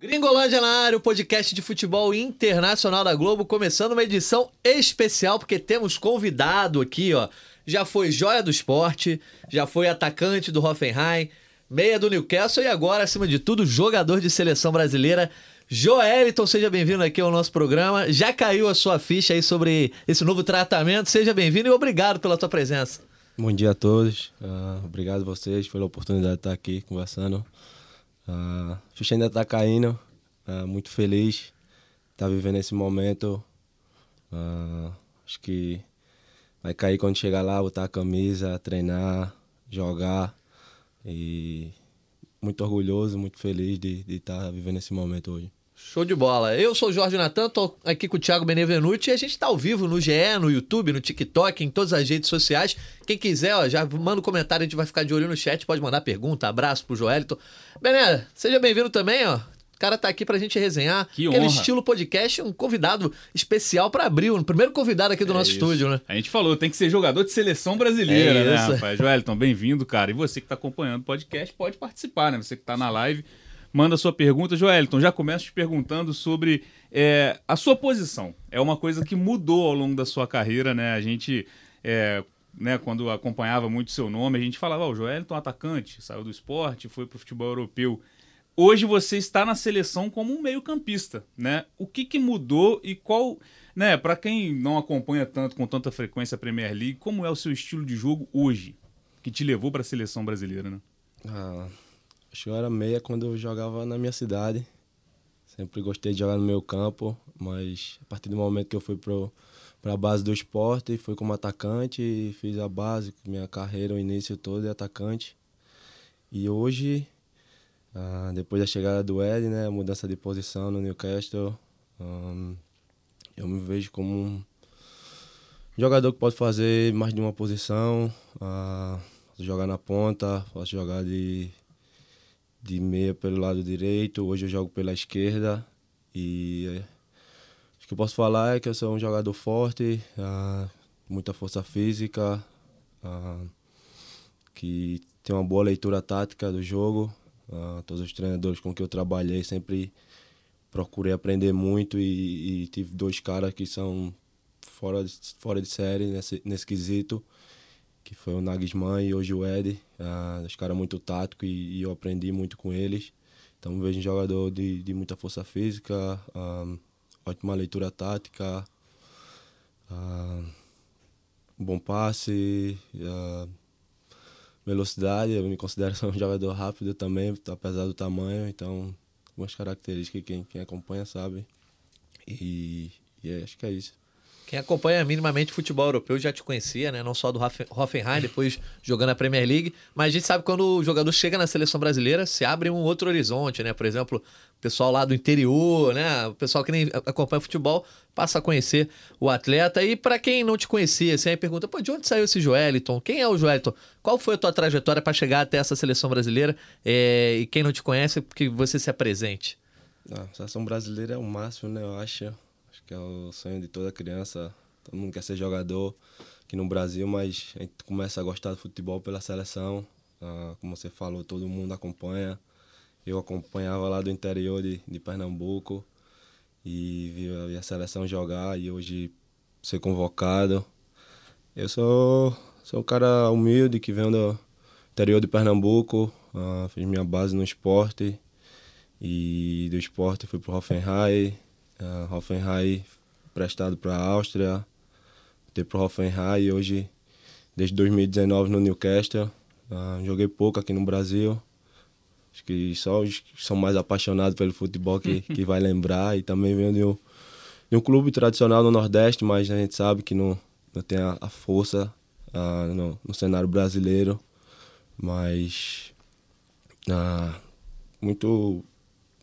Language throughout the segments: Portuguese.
Gringolândia na área, o podcast de futebol internacional da Globo, começando uma edição especial, porque temos convidado aqui, ó. Já foi joia do esporte, já foi atacante do Hoffenheim, meia do Newcastle e agora, acima de tudo, jogador de seleção brasileira. Joeliton, seja bem-vindo aqui ao nosso programa. Já caiu a sua ficha aí sobre esse novo tratamento. Seja bem-vindo e obrigado pela tua presença. Bom dia a todos. Uh, obrigado a vocês pela oportunidade de estar aqui conversando Uh, a ficha ainda está caindo, uh, muito feliz estar tá vivendo esse momento. Acho que vai cair quando chegar lá, botar a camisa, treinar, jogar. E muito orgulhoso, muito feliz de estar tá vivendo esse momento hoje. Show de bola. Eu sou o Jorge Natan, tô aqui com o Thiago Benevenuti e a gente tá ao vivo no GE, no YouTube, no TikTok, em todas as redes sociais. Quem quiser, ó, já manda um comentário, a gente vai ficar de olho no chat, pode mandar pergunta, abraço pro Joelito. Bené, seja bem-vindo também, ó. O cara tá aqui pra gente resenhar. Que Aquele honra. estilo podcast, um convidado especial para abrir, o primeiro convidado aqui do É nosso isso. estúdio, né? A gente falou, tem que ser jogador de seleção brasileira, É né, isso. rapaz? Joelton, bem-vindo, cara. E você que tá acompanhando o podcast, pode participar, né? Você que tá na live, manda sua pergunta. Joelton, já começo te perguntando sobre é, a sua posição. É uma coisa que mudou ao longo da sua carreira, né? A gente, é, né, quando acompanhava muito seu nome, a gente falava, ó, o Joelton atacante, saiu do esporte, foi pro futebol europeu. Hoje você está na seleção como um meio-campista, né? O que, que mudou e qual, né, para quem não acompanha tanto com tanta frequência a Premier League, como é o seu estilo de jogo hoje que te levou para a seleção brasileira, né? Ah, acho que eu era meia quando eu jogava na minha cidade. Sempre gostei de jogar no meu campo, mas a partir do momento que eu fui para a base do esporte, fui como atacante fiz a base, minha carreira, o início todo de atacante. E hoje, ah, depois da chegada do Ed, né, mudança de posição no Newcastle, ah, eu me vejo como um jogador que pode fazer mais de uma posição, posso jogar na ponta, posso jogar de, de meia pelo lado direito, hoje eu jogo pela esquerda e eh, acho que eu posso falar é que eu sou um jogador forte, ah, muita força física, ah, que tem uma boa leitura tática do jogo. Ah, todos os treinadores com que eu trabalhei sempre procurei aprender muito e, e tive dois caras que são fora de, fora de série nesse, nesse quesito, que foi o Nagelsmann e hoje o Ed. Ah, os caras muito táticos e, e eu aprendi muito com eles. Então vejo um jogador de, de muita força física, ah, ótima leitura tática, bom passe, ah, velocidade. Eu me considero um jogador rápido também, apesar do tamanho. Então, algumas características que quem, quem acompanha sabe. E, e é, acho que é isso. Quem acompanha minimamente futebol europeu já te conhecia, né? Não só do Hoffen- Hoffenheim, depois jogando a Premier League. Mas a gente sabe que quando o jogador chega na seleção brasileira, se abre um outro horizonte, né? Por exemplo, o pessoal lá do interior, né? O pessoal que nem acompanha futebol passa a conhecer o atleta. E para quem não te conhecia, assim, aí pergunta, pô, de onde saiu esse Joeliton? Quem é o Joeliton? Qual foi a tua trajetória para chegar até essa seleção brasileira? É, e quem não te conhece, que você se apresente. Ah, a seleção brasileira é o máximo, né? Eu acho. Que é o sonho de toda criança. Todo mundo quer ser jogador aqui no Brasil, mas a gente começa a gostar do futebol pela seleção. Ah, como você falou, todo mundo acompanha. Eu acompanhava lá do interior de, de Pernambuco e vi a, vi a seleção jogar e hoje ser convocado. Eu sou, sou um cara humilde que vem do interior de Pernambuco, ah, fiz minha base no esporte e do esporte fui para o Hoffenheim, uh, Hoffenheim prestado para a Áustria, voltei para o Hoffenheim e hoje, desde 2019 no Newcastle, uh, joguei pouco aqui no Brasil, acho que só os que são mais apaixonados pelo futebol que, que vai lembrar. E também venho de um, de um clube tradicional no Nordeste, mas a gente sabe que não, não tem a, a força uh, no, no cenário brasileiro, mas uh, muito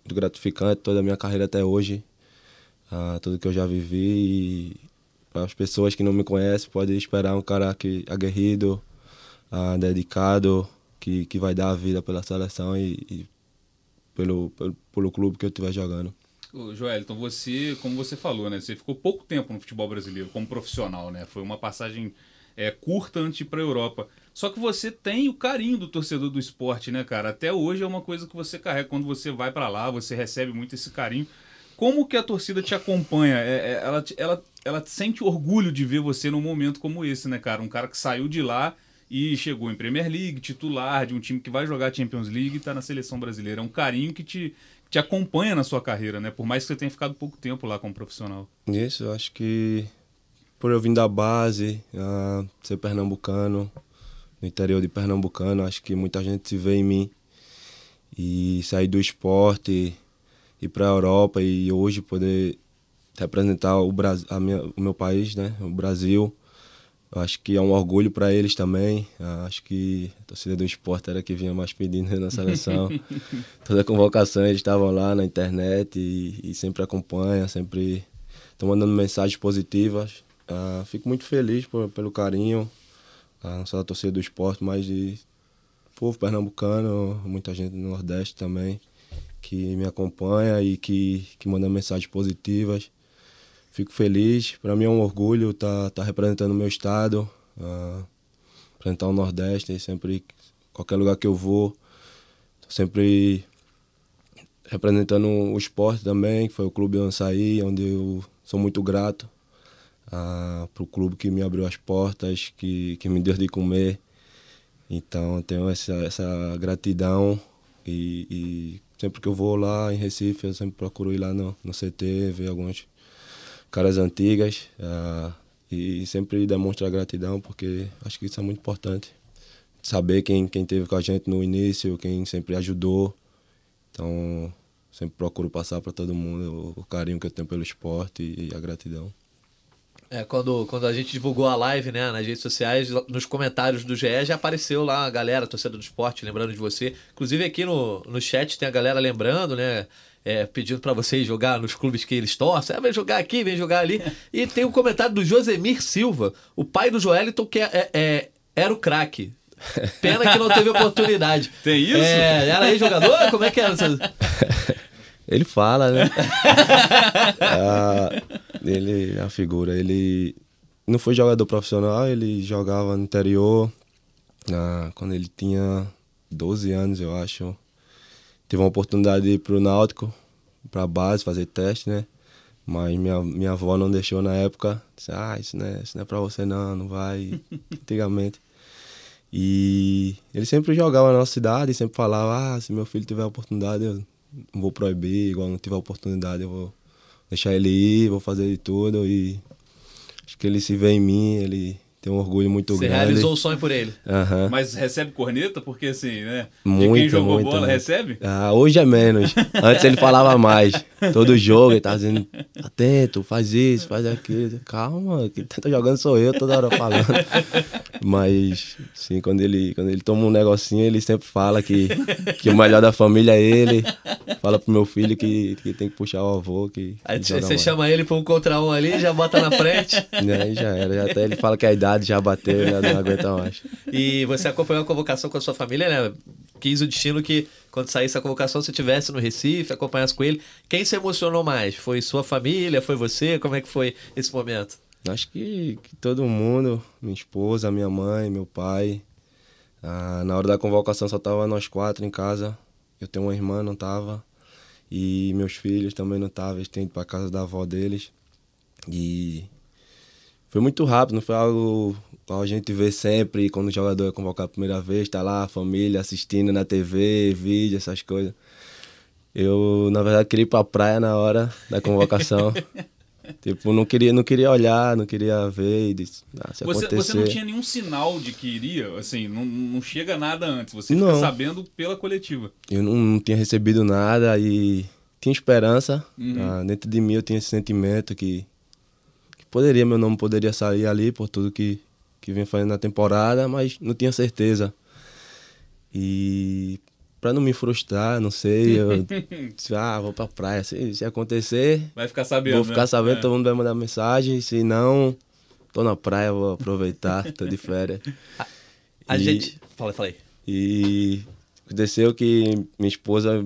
muito gratificante toda a minha carreira até hoje, ah, tudo que eu já vivi. E as pessoas que não me conhecem, podem esperar um cara que aguerrido, ah, dedicado, que, que vai dar a vida pela seleção e, e pelo, pelo, pelo clube que eu estiver jogando. Joel, então você, como você falou, né? Você ficou pouco tempo no futebol brasileiro como profissional, né? Foi uma passagem é, curta antes para a Europa. Só que você tem o carinho do torcedor do esporte, né, cara? Até hoje é uma coisa que você carrega. Quando você vai para lá, você recebe muito esse carinho. Como que a torcida te acompanha? É, é, ela, ela, ela sente orgulho de ver você num momento como esse, né, cara? Um cara que saiu de lá e chegou em Premier League, titular de um time que vai jogar Champions League e está na seleção brasileira. É um carinho que te, te acompanha na sua carreira, né? Por mais que você tenha ficado pouco tempo lá como profissional. Isso, eu acho que por eu vir da base, uh, ser pernambucano, no interior de Pernambucano, acho que muita gente se vê em mim. E sair do esporte, ir para a Europa e hoje poder representar o, Brasil, minha, o meu país, né? o Brasil, acho que é um orgulho para eles também. Acho que a torcida do esporte era que vinha mais pedindo na seleção. Toda a convocação eles estavam lá na internet e, e sempre acompanham, sempre estão mandando mensagens positivas. Uh, fico muito feliz por, pelo carinho, uh, não só da torcida do esporte, mas de povo pernambucano, muita gente do Nordeste também, que me acompanha e que, que manda mensagens positivas fico feliz. Para mim é um orgulho estar tá, tá representando o meu estado, uh, representar o Nordeste. Sempre, qualquer lugar que eu vou, sempre representando o esporte também, que foi o clube saí, onde eu sou muito grato uh, para o clube que me abriu as portas, que, que me deu de comer. Então tenho essa, essa gratidão e, e, sempre que eu vou lá em Recife, eu sempre procuro ir lá no, no CT, ver alguns caras antigas uh, e sempre demonstrar gratidão, porque acho que isso é muito importante. Saber quem, quem teve com a gente no início, quem sempre ajudou. Então, sempre procuro passar para todo mundo o, o, carinho que eu tenho pelo esporte e, e a gratidão. É, quando, quando a gente divulgou a live, né, nas redes sociais, nos comentários do GE já apareceu lá a galera, a torcida do esporte, lembrando de você. Inclusive aqui no, no chat tem a galera lembrando, né? é, pedindo para vocês jogar nos clubes que eles torcem. Ah, vem jogar aqui, vem jogar ali. E tem um comentário do Josemir Silva, o pai do Joeliton, que é, é, é era o craque. Pena que não teve oportunidade. Tem isso? É, era aí jogador? Como é que era? Ele fala, né? ah, ele é a figura. Ele não foi jogador profissional, ele jogava no interior. Ah, quando ele tinha 12 anos, eu acho tive uma oportunidade de ir pro Náutico, pra base, fazer teste, né? Mas minha, minha avó não deixou na época. Disse, ah, isso não é, isso não é pra você não, não vai. Antigamente. E ele sempre jogava na nossa cidade, sempre falava, ah, se meu filho tiver a oportunidade, eu não vou proibir, igual não tiver oportunidade, eu vou deixar ele ir, vou fazer de tudo. E acho que ele se vê em mim, ele tem um orgulho muito Você grande. Você realizou o sonho por ele. Uhum. Mas recebe corneta? Porque assim, né? Muito, de quem jogou muito, bola muito. recebe? Ah, hoje é menos. Antes ele falava mais. Todo jogo ele tá dizendo, atento, faz isso, faz aquilo. Calma, quem tá jogando sou eu, toda hora falando. Mas, sim, quando ele, quando ele toma um negocinho, ele sempre fala que, que o melhor da família é ele. Fala pro meu filho que, que tem que puxar o avô. Que, Aí você chama ele pra um contra um ali, já bota na frente. Aí já era. Já até ele fala que a idade já bateu, já não aguenta mais. E você acompanhou a convocação com a sua família, né? Quis o destino que, quando saísse a convocação, você estivesse no Recife, acompanhasse com ele. Quem se emocionou mais? Foi sua família? Foi você? Como é que foi esse momento? Acho que, que todo mundo, minha esposa, minha mãe, meu pai. Ah, na hora da convocação só tava nós quatro em casa. Eu tenho uma irmã, não tava. E meus filhos também não estavam, eles têm ido para casa da avó deles. E foi muito rápido, não foi algo que a gente vê sempre quando o jogador é convocado a primeira vez, tá lá a família assistindo na TV, vídeo, essas coisas. Eu, na verdade, queria ir pra praia na hora da convocação. tipo, não queria, não queria olhar, não queria ver. Disse, ah, se você, acontecer... você não tinha nenhum sinal de que iria, assim, não, não chega nada antes, você fica Não. sabendo pela coletiva. Eu não, não tinha recebido nada e tinha esperança. Uhum. Ah, dentro de mim eu tinha esse sentimento que poderia, meu nome poderia sair ali por tudo que, que vem fazendo na temporada, mas não tinha certeza. E para não me frustrar, não sei, eu disse, ah, vou pra praia. Se, se acontecer, Vai ficar sabendo. vou ficar né? sabendo, É. todo mundo vai mandar mensagem. Se não, tô na praia, vou aproveitar, tô de férias. A E- gente. Fala, falei. E aconteceu que minha esposa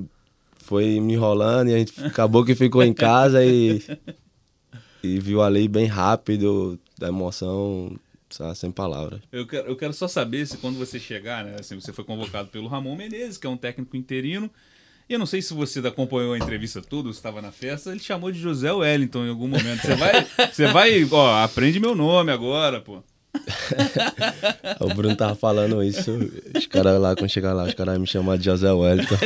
foi me enrolando e a gente acabou que ficou em casa e, e viu ali bem rápido, da emoção, sem palavras. Eu quero, eu quero só saber se quando você chegar, né, assim, você foi convocado pelo Ramon Menezes, que é um técnico interino, e eu não sei se você acompanhou a entrevista se estava na festa, ele chamou de José Wellington em algum momento. Você vai, você vai, ó, aprende meu nome agora, pô. o Bruno tava falando isso. Os caras lá, quando chegar lá, os caras me chamar de José Wellington.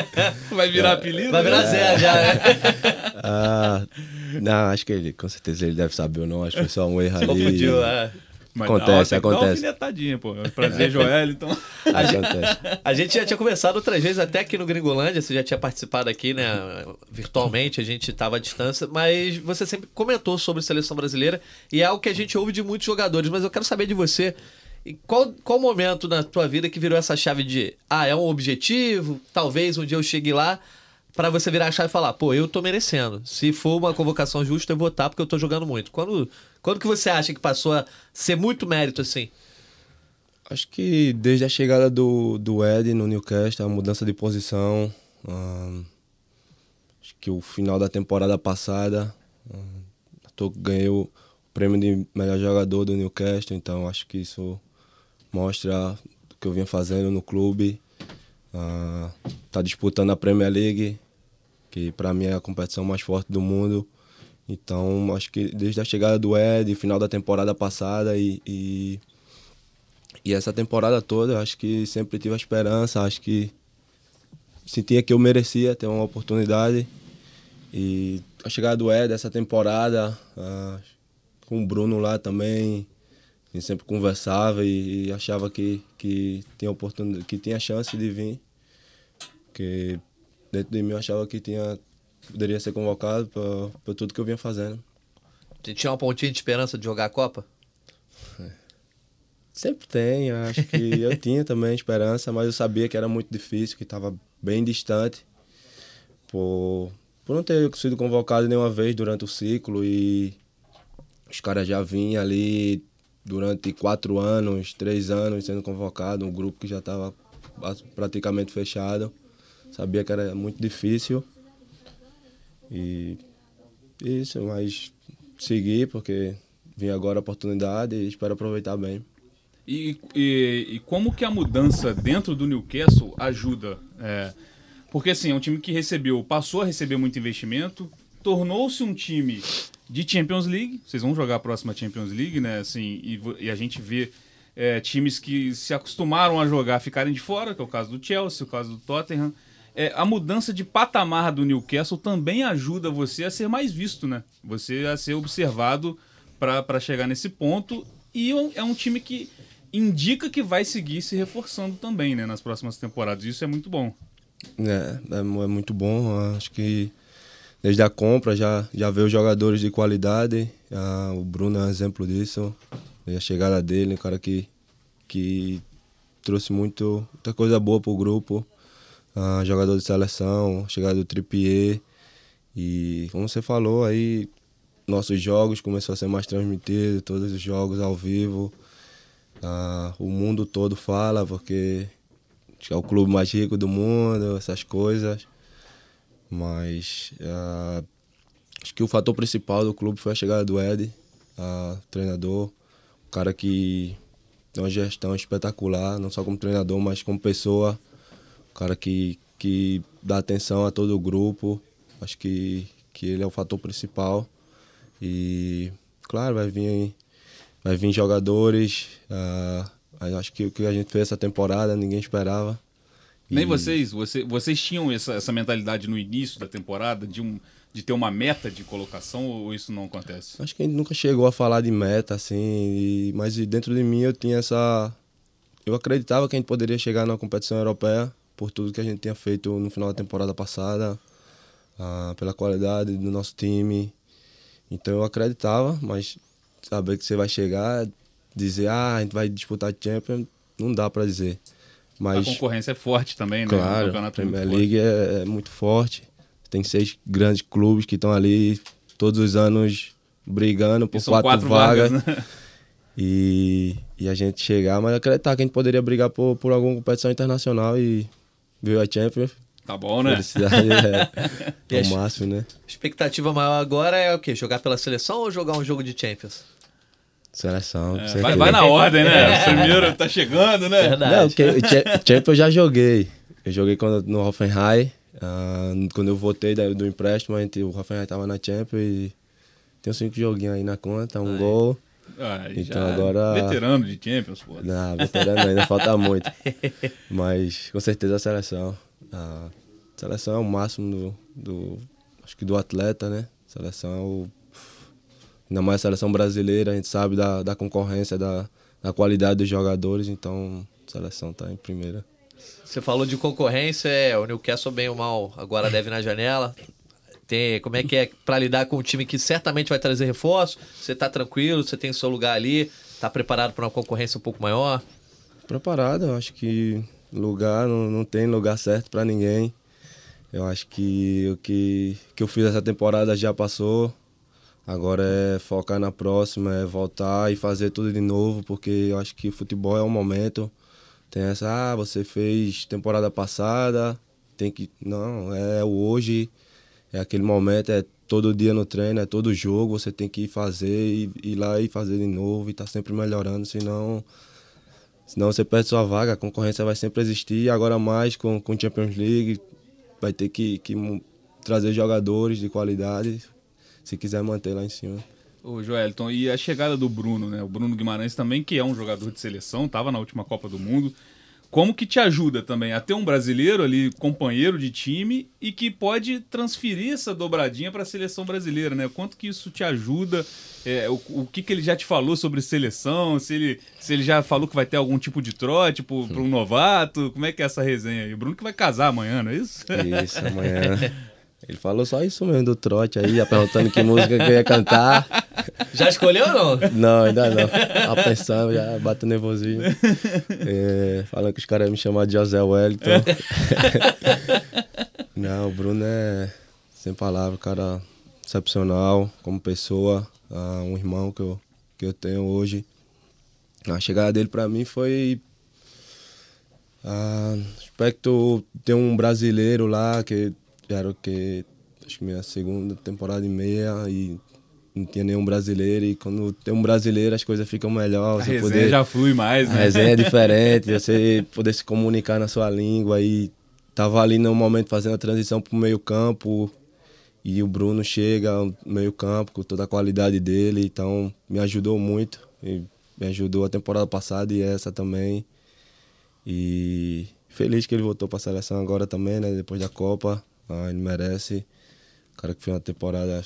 Vai virar apelido? Vai virar Zé já, né? ah, não, acho que ele, com certeza ele deve saber ou não. Acho que foi só um erro ali. Confundiu, é. Mas acontece, dá, acontece. Dá uma pô. Prazer, Joel, então. A gente, a gente já tinha conversado outras vezes, até aqui no Gringolândia, você já tinha participado aqui, né? Virtualmente, a gente estava à distância, mas você sempre comentou sobre seleção brasileira e é algo que a gente ouve de muitos jogadores, mas eu quero saber de você. Qual, qual momento na tua vida que virou essa chave de ah, é um objetivo, talvez um dia eu chegue lá, para você virar a chave e falar, pô, eu tô merecendo. Se for uma convocação justa, eu vou estar porque eu tô jogando muito. Quando, quando que você acha que passou a ser muito mérito assim? Acho que desde a chegada do, do Ed no Newcastle, a mudança de posição, acho que o final da temporada passada, hum, tô, ganhei o prêmio de melhor jogador do Newcastle, então acho que isso mostra o que eu vinha fazendo no clube. Uh, tá disputando a Premier League, que para mim é a competição mais forte do mundo. Então, acho que desde a chegada do Ed, final da temporada passada e, e, e essa temporada toda, acho que sempre tive a esperança, acho que sentia que eu merecia ter uma oportunidade. E a chegada do Ed, essa temporada, uh, com o Bruno lá também, a gente sempre conversava e, e achava que, que, tinha oportunidade, que tinha chance de vir. Porque dentro de mim eu achava que tinha, poderia ser convocado para tudo que eu vinha fazendo. Você tinha uma pontinha de esperança de jogar a Copa? Sempre tem, acho que eu tinha também esperança, mas eu sabia que era muito difícil, que estava bem distante. Por, por não ter sido convocado nenhuma vez durante o ciclo e os caras já vinham ali durante quatro anos, três anos sendo convocado, um grupo que já estava praticamente fechado. Sabia que era muito difícil. E isso, mas segui porque vim agora a oportunidade e espero aproveitar bem. E, e, e como que a mudança dentro do Newcastle ajuda? É, porque assim, é um time que recebeu, passou a receber muito investimento, tornou-se um time de Champions League. Vocês vão jogar a próxima Champions League, né? Assim, e, e a gente vê é, times que se acostumaram a jogar ficarem de fora, que é o caso do Chelsea, o caso do Tottenham é, a mudança de patamar do Newcastle também ajuda você a ser mais visto, né? Você a ser observado para chegar nesse ponto. E é, é um time que indica que vai seguir se reforçando também, né? Nas próximas temporadas. Isso é muito bom. É, é, é muito bom. Acho que desde a compra já, já veio jogadores de qualidade. Ah, o Bruno é um exemplo disso. A chegada dele, um cara que, que trouxe muito, muita coisa boa para o grupo uh, jogador de seleção, chegada do Trippier. E como você falou aí, nossos jogos começou a ser mais transmitido, todos os jogos ao vivo. Uh, o mundo todo fala, porque é o clube mais rico do mundo, essas coisas. Mas uh, acho que o fator principal do clube foi a chegada do Ed, uh, treinador, um cara que tem uma gestão espetacular, não só como treinador, mas como pessoa cara que, que dá atenção a todo o grupo. Acho que, que ele é o fator principal. E, claro, vai vir, vai vir jogadores. Uh, acho que o que a gente fez essa temporada ninguém esperava. Nem vocês, você, vocês tinham essa, essa mentalidade no início da temporada de, um, de ter uma meta de colocação ou isso não acontece? Acho que a gente nunca chegou a falar de meta, assim, e, mas dentro de mim eu tinha essa. Eu acreditava que a gente poderia chegar na competição europeia por tudo que a gente tinha feito no final da temporada passada, ah, pela qualidade do nosso time. Então eu acreditava, mas saber que você vai chegar, dizer, ah, a gente vai disputar Champions, não dá para dizer. Mas, a concorrência é forte também, né? Claro, a Premier League é, é, muito forte. Tem seis grandes clubes que estão ali todos os anos brigando por quatro, quatro, vagas. vagas né? e, e a gente chegar, mas acreditar que a gente poderia brigar por, por alguma competição internacional e veio a Champions, Tá bom, né? Felicidade é, é o máximo, né? Expectativa maior agora é o quê? Jogar pela seleção ou jogar um jogo de Champions? Seleção. É, vai, vai na ordem, né? Primeiro tá chegando, né? Verdade. Não, que, Champions eu já joguei. Eu joguei quando, no Hoffenheim. ah, quando eu voltei do empréstimo, a gente, o Hoffenheim tava na Champions e tem uns cinco joguinhos aí na conta, um gol. Ah, Então já agora- Veterano de Champions, pô. Na veterano ainda falta muito. Mas com certeza a seleção. A seleção é o máximo do, do- acho que do atleta, né? Seleção é o, ainda mais a seleção brasileira, a gente sabe da, da concorrência, da, da qualidade dos jogadores, então a seleção tá em primeira. Você falou de concorrência, é, o Newcastle bem ou mal agora deve na janela. Tem, como é que é pra lidar com um time que certamente vai trazer reforço? Você tá tranquilo, você tem seu lugar ali, tá preparado para uma concorrência um pouco maior? Preparado, eu acho que lugar não, não tem lugar certo para ninguém. Eu acho que o que, que eu fiz essa temporada já passou. Agora é focar na próxima, é voltar e fazer tudo de novo, porque eu acho que futebol é um momento. Tem essa, ah, você fez temporada passada, tem que. Não, é o hoje, é aquele momento, é todo dia no treino, é todo jogo, você tem que ir fazer, e ir lá e fazer de novo e tá sempre melhorando, senão. Senão você perde sua vaga, a concorrência vai sempre existir. Agora mais com com Champions League, vai ter que, que trazer jogadores de qualidade se quiser manter lá em cima. O Joelton, e a chegada do Bruno, né? O Bruno Guimarães também, que é um jogador de seleção, tava na última Copa do Mundo. Como que te ajuda também a ter um brasileiro ali, companheiro de time, e que pode transferir essa dobradinha para a seleção brasileira, né? Quanto que isso te ajuda? É, o, o que, que ele já te falou sobre seleção? Se ele, se ele já falou que vai ter algum tipo de trote para um novato? Como é que é essa resenha aí? O Bruno que vai casar amanhã, não é isso? Isso, amanhã. Ele falou só isso mesmo do trote aí, já perguntando que música que eu ia cantar. Já escolheu ou não? Não, ainda não. Tava pensando, já bateu nervosinho. É, falando que os caras iam me chamar de José Wellington. não, o Bruno é, sem palavras, cara excepcional como pessoa, ah, um irmão que eu, que eu tenho hoje. A chegada dele pra mim foi ah, aspecto ter um brasileiro lá que era o que acho que minha segunda temporada e meia e não tinha nenhum brasileiro e quando tem um brasileiro as coisas ficam melhor A você resenha poder já flui mais, a né? resenha é diferente você poder se comunicar na sua língua e tava ali no momento fazendo a transição pro meio campo e o Bruno chega no meio campo com toda a qualidade dele então me ajudou muito e me ajudou a temporada passada e essa também e feliz que ele voltou para a seleção agora também, né? Depois da Copa. Ah, ele merece. O cara que fez uma temporada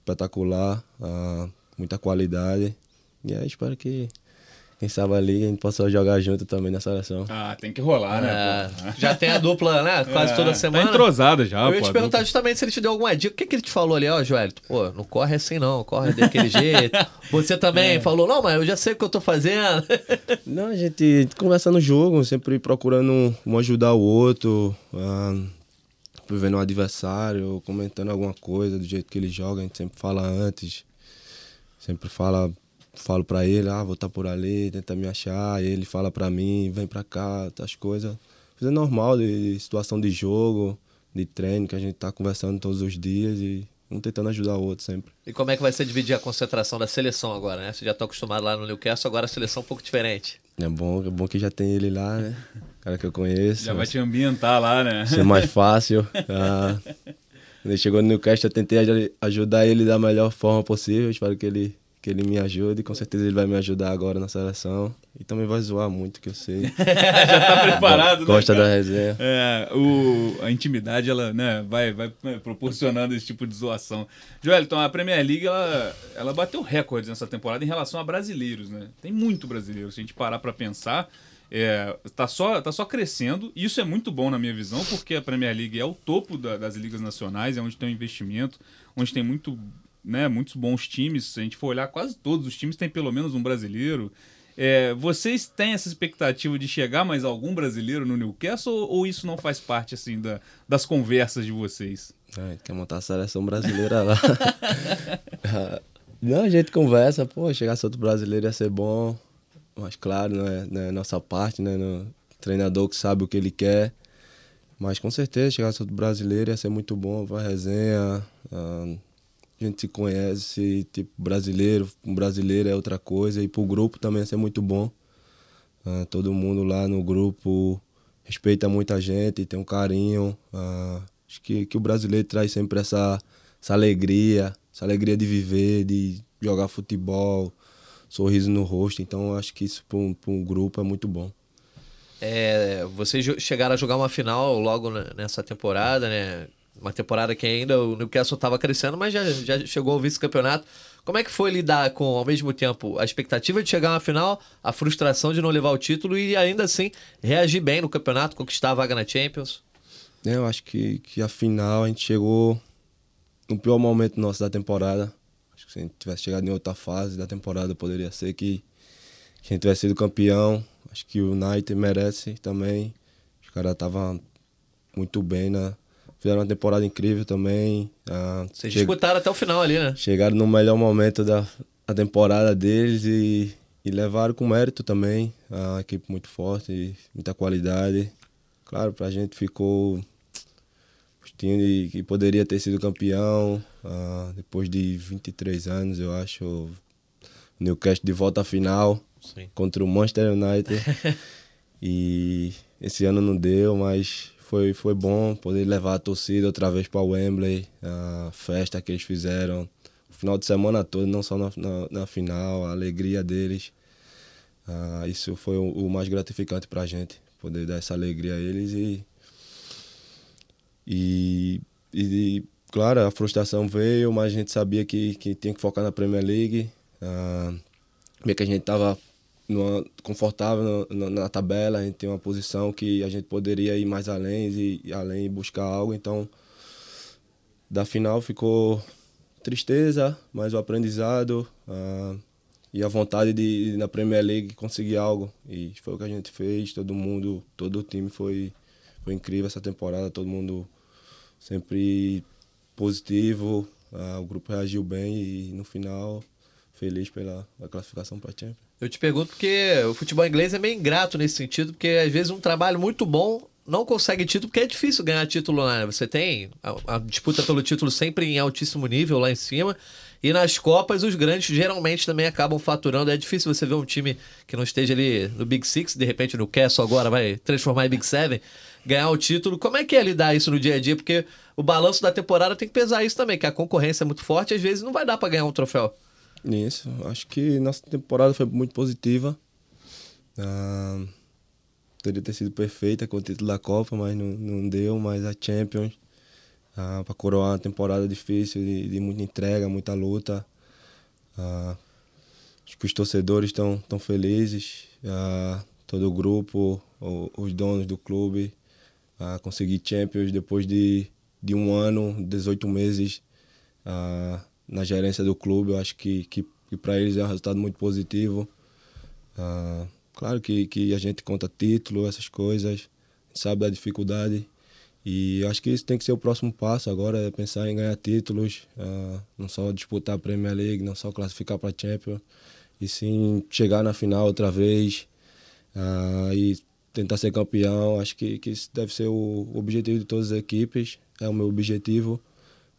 espetacular, ah, muita qualidade. E aí espero que, quem sabe ali, a gente possa jogar junto também na seleção. Ah, tem que rolar, né? É, já tem a dupla, né? Quase É, toda semana. Tá entrosada já, Eu ia pô, te perguntar dupla. justamente se ele te deu alguma dica. O que, que ele te falou ali, ó, Joelito? Pô, não corre assim não, corre daquele jeito. Você também É. falou, não, mas eu já sei o que eu tô fazendo. Não, a gente, a gente conversa no jogo, sempre procurando um, um ajudar o outro, ah, vendo o adversário, comentando alguma coisa do jeito que ele joga, a gente sempre fala antes, sempre fala, falo pra ele, ah, vou estar por ali, tenta me achar, e ele fala pra mim, vem pra cá, as coisas, coisa normal de situação de jogo, de treino, que a gente tá conversando todos os dias e um tentando ajudar o outro sempre. E como é que vai ser dividir a concentração da seleção agora, né? Você já tá acostumado lá no Newcastle, agora a seleção é um pouco diferente. É bom, é bom que já tem ele lá, né? Cara que eu conheço. Já vai te ambientar lá, né? ser mais fácil. Quando ele chegou no Newcastle, eu tentei aj- ajudar ele da melhor forma possível. Espero que ele, que ele me ajude. Com certeza ele vai me ajudar agora na seleção. E também vai zoar muito, que eu sei. Já tá preparado, né? Gosta cara? da resenha. É, o, a intimidade, ela, né, vai, vai né, proporcionando esse tipo de zoação. Joel, então a Premier League, ela, ela bateu recordes nessa temporada em relação a brasileiros, né? Tem muito brasileiro, se a gente parar pra pensar, é, tá, só, tá só crescendo. E isso é muito bom na minha visão, porque a Premier League é o topo da- das ligas nacionais, é onde tem um investimento, onde tem muito, né, muitos bons times. Se a gente for olhar, quase todos os times têm pelo menos um brasileiro. É, vocês têm essa expectativa de chegar mais algum brasileiro no Newcastle ou, ou isso não faz parte assim da- das conversas de vocês? É, quer montar a seleção brasileira lá. Ah, não, a gente conversa, pô, chegasse outro brasileiro ia ser bom. Mas claro, é, nossa parte, né? No, treinador que sabe o que ele quer. Mas com certeza chegar do brasileiro ia ser muito bom para resenha. A gente se conhece, tipo, brasileiro, um brasileiro é outra coisa. E pro grupo também ia ser muito bom. Uh, todo mundo lá no grupo respeita muita gente, tem um carinho. Uh, acho que, que o brasileiro traz sempre essa, essa alegria, essa alegria de viver, de jogar futebol, sorriso no rosto. Então acho que isso para um, um grupo é muito bom. É, vocês chegaram a jogar uma final logo nessa temporada, né? Uma temporada que ainda o Newcastle estava crescendo, mas já, já chegou ao vice-campeonato. Como é que foi lidar com, ao mesmo tempo, a expectativa de chegar a uma final, a frustração de não levar o título e ainda assim reagir bem no campeonato, conquistar a vaga na Champions? É, eu acho que, que a final a gente chegou no pior momento nosso da temporada. Que se a gente tivesse chegado em outra fase da temporada, poderia ser que, que a gente tivesse sido campeão. Acho que o United merece também. Os caras estavam muito bem, né? Fizeram uma temporada incrível também. Ah, Vocês che... disputaram até o final ali, né? Chegaram no melhor momento da, da temporada deles e, e levaram com mérito também. A equipe muito forte, muita qualidade. Claro, pra gente ficou time que poderia ter sido campeão uh, depois de 23 anos, eu acho. O Newcastle de volta à final Sim. contra o Manchester United. e esse ano não deu, mas foi, foi bom poder levar a torcida outra vez para o Wembley, a festa que eles fizeram, o final de semana todo, não só na, na, na final, a alegria deles. Uh, isso foi o, o mais gratificante para a gente, poder dar essa alegria a eles e e, e, claro, a frustração veio, mas a gente sabia que, que tinha que focar na Premier League. Ah, que a gente estava confortável na, na, tabela, a gente tem uma posição que a gente poderia ir mais além e além buscar algo. Então, da final ficou tristeza, mas o aprendizado ah, e a vontade de, de na Premier League conseguir algo. E foi o que a gente fez. Todo mundo, todo o time foi foi incrível essa temporada. Todo mundo sempre positivo. O grupo reagiu bem e no final feliz pela classificação para a Champions. Eu te pergunto porque o futebol inglês é meio ingrato nesse sentido, porque às vezes um trabalho muito bom não consegue título, porque é difícil ganhar título lá. Né? Você tem a, a, disputa pelo título sempre em altíssimo nível lá em cima. E nas Copas, os grandes geralmente também acabam faturando. É difícil você ver um time que não esteja ali no Big Six, de repente no Castle agora vai transformar em Big Seven ganhar o título. Como é que é lidar isso no dia a dia? Porque o balanço da temporada tem que pesar isso também, que a concorrência é muito forte e às vezes não vai dar para ganhar um troféu. Isso, acho que nossa temporada foi muito positiva. Ah, teria ter sido perfeita com o título da Copa, mas não, não deu. Mas a Champions, ah, para coroar uma temporada difícil, de, de muita entrega, muita luta. Ah, acho que os torcedores estão tão felizes, ah, todo o grupo, o, os donos do clube a conseguir Champions depois de, de um ano, 18 meses uh, na gerência do clube. Eu acho que, que, que para eles é um resultado muito positivo. Claro que, que a gente conta título, essas coisas, sabe da dificuldade. E acho que isso tem que ser o próximo passo agora, é pensar em ganhar títulos, uh, não só disputar a Premier League, não só classificar para a Champions, e sim chegar na final outra vez uh, e tentar ser campeão. Acho que, que isso deve ser o objetivo de todas as equipes. É o meu objetivo.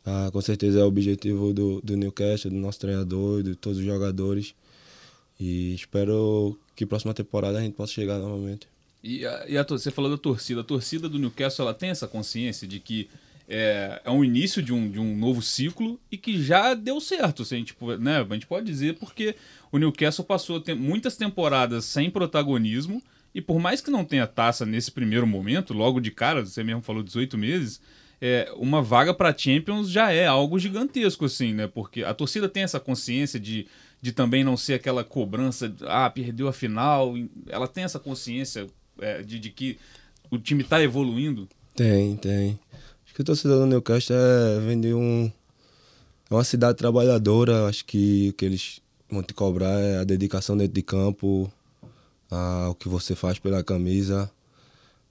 Ah, com certeza é o objetivo do, do Newcastle, do nosso treinador, de todos os jogadores. E espero que próxima temporada a gente possa chegar novamente. E, a, e a, você falou da torcida. A torcida do Newcastle ela tem essa consciência de que é, é um início de um, de um novo ciclo e que já deu certo. Se a, gente, né, a gente pode dizer porque o Newcastle passou muitas temporadas sem protagonismo e por mais que não tenha taça nesse primeiro momento, logo de cara, você mesmo falou 18 meses, é, uma vaga para Champions já é algo gigantesco, assim, né? Porque a torcida tem essa consciência de, de também não ser aquela cobrança, de, ah, perdeu a final. Ela tem essa consciência é, de, de que o time está evoluindo? Tem, tem. Acho que o torcedor do Newcastle é, vem de um, é uma cidade trabalhadora. Acho que o que eles vão te cobrar é a dedicação dentro de campo, ah, o que você faz pela camisa.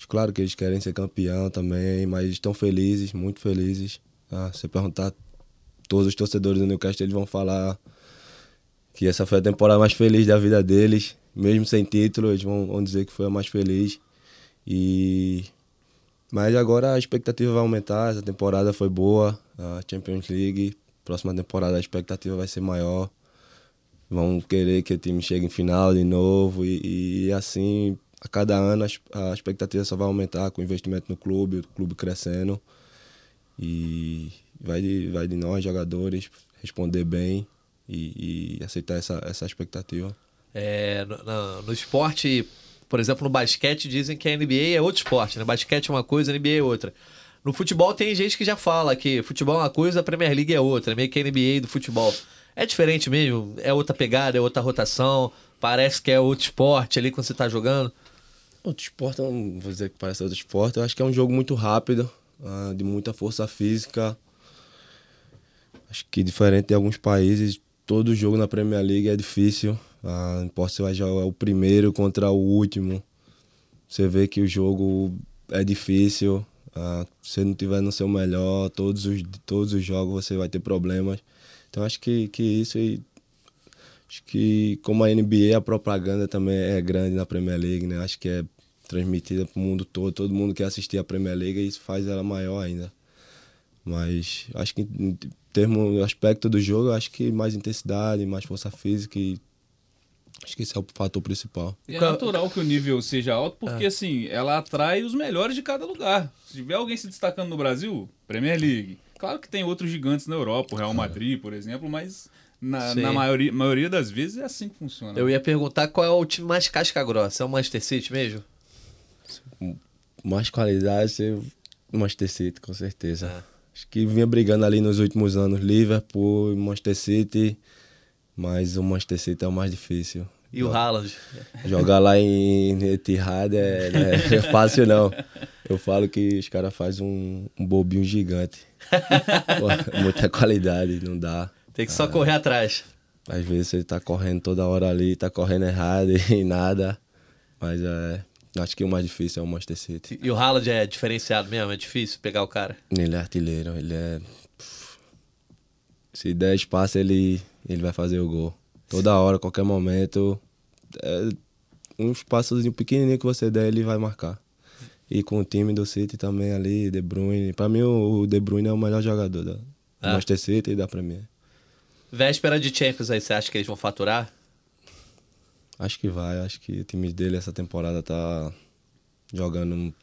Claro que eles querem ser campeão também, mas estão felizes, muito felizes. Ah, se perguntar todos os torcedores do Newcastle, eles vão falar que essa foi a temporada mais feliz da vida deles. Mesmo sem título, eles vão, vão dizer que foi a mais feliz. E Mas agora a expectativa vai aumentar, essa temporada foi boa, a Champions League, próxima temporada a expectativa vai ser maior. Vão querer que o time chegue em final de novo e, e assim, a cada ano a expectativa só vai aumentar com o investimento no clube, o clube crescendo. E vai de, vai de nós, jogadores, responder bem e, e aceitar essa, essa expectativa. É, no, no, esporte, por exemplo, no basquete, dizem que a NBA é outro esporte, né? Basquete é uma coisa, a NBA é outra. No futebol tem gente que já fala que futebol é uma coisa, a Premier League é outra, meio que a NBA do futebol. É diferente mesmo? É outra pegada, é outra rotação? Parece que é outro esporte ali quando você está jogando? Outro esporte, não vou dizer que parece outro esporte, eu acho que é um jogo muito rápido, uh, de muita força física. Acho que diferente de alguns países, todo jogo na Premier League é difícil. Ah, se vai jogar o primeiro contra o último. Você vê que o jogo é difícil. Ah, se não tiver no seu melhor, todos os, todos os jogos você vai ter problemas. Então acho que, que isso acho que como a NBA a propaganda também é grande na Premier League, né? Acho que é transmitida para o mundo todo, todo mundo quer assistir a Premier League e isso faz ela maior ainda. Mas acho que em termo aspecto do jogo, acho que mais intensidade, mais força física e acho que esse é o fator principal. E é natural que o nível seja alto, porque é. assim, ela atrai os melhores de cada lugar. Se tiver alguém se destacando no Brasil, Premier League. Claro que tem outros gigantes na Europa, o Real Madrid, por exemplo, mas na, na, maioria, maioria das vezes é assim que funciona. Eu ia perguntar qual é o time mais casca grossa. É o Manchester City mesmo? Mais qualidade, o Manchester City, com certeza. É. Acho que vinha brigando ali nos últimos anos Liverpool, Manchester City, mas o Manchester City é o mais difícil. E o Haaland? Jogar lá em Etihad é, é, é, fácil não. Eu falo que os caras fazem um, um bobinho gigante. Pô, muita qualidade, não dá. Tem que só ah, correr atrás. Às vezes você tá correndo toda hora ali, tá correndo errado e nada. Mas é, Acho que o mais difícil é o Manchester City. E o Haaland é diferenciado mesmo? É difícil pegar o cara? Ele é artilheiro, ele é. Se der espaço, ele, ele vai fazer o gol. Toda hora, qualquer momento. É um espaçozinho pequenininho que você der, ele vai marcar. E com o time do City também ali, De Bruyne. Pra mim, o De Bruyne é o melhor jogador da, ah. Manchester City e da Premier. Véspera de Champions aí, você acha que eles vão faturar? Acho que vai, acho que o time dele essa temporada tá jogando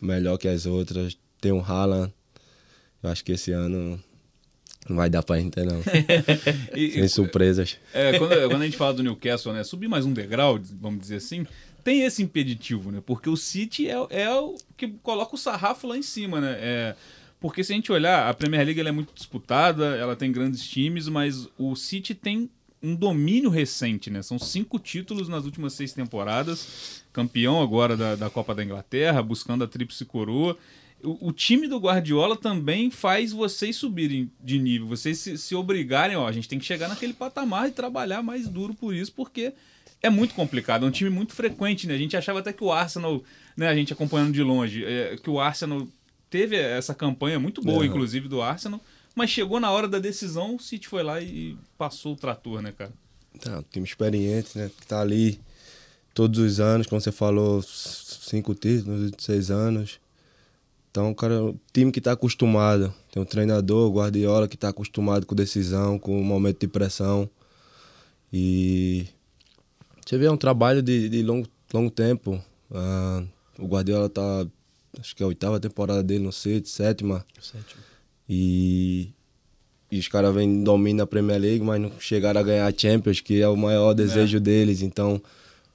melhor que as outras. Tem um Haaland. Eu acho que esse ano não vai dar pra gente, não. e, Sem surpresas. É, quando, quando, a gente fala do Newcastle, né? Subir mais um degrau, vamos dizer assim, tem esse impeditivo, né? Porque o City é, é o que coloca o sarrafo lá em cima, né? É, porque se a gente olhar, a Premier League é muito disputada, ela tem grandes times, mas o City tem um domínio recente, né? São cinco títulos nas últimas seis temporadas, campeão agora da, da Copa da Inglaterra, buscando a tríplice coroa. O, o, time do Guardiola também faz vocês subirem de nível, vocês se, se obrigarem, ó, a gente tem que chegar naquele patamar e trabalhar mais duro por isso, porque é muito complicado, é um time muito frequente, né? A gente achava até que o Arsenal, né, a gente acompanhando de longe, é, que o Arsenal teve essa campanha muito boa, uhum. inclusive, do Arsenal, mas chegou na hora da decisão, o City foi lá e passou o trator, né, cara? Tá, um time experiente, né? Que tá ali todos os anos, como você falou, cinco títulos, seis anos. Então, cara, o time que está acostumado. Tem um treinador, o Guardiola, que está acostumado com decisão, com um momento de pressão. E você vê, é um trabalho de, de longo, longo tempo. Uh, o Guardiola tá, acho que é a oitava temporada dele no City, sétima. Sétima. E, e os caras vêm dominam a Premier League, mas não chegaram a ganhar a Champions, que é o maior desejo é. deles. Então,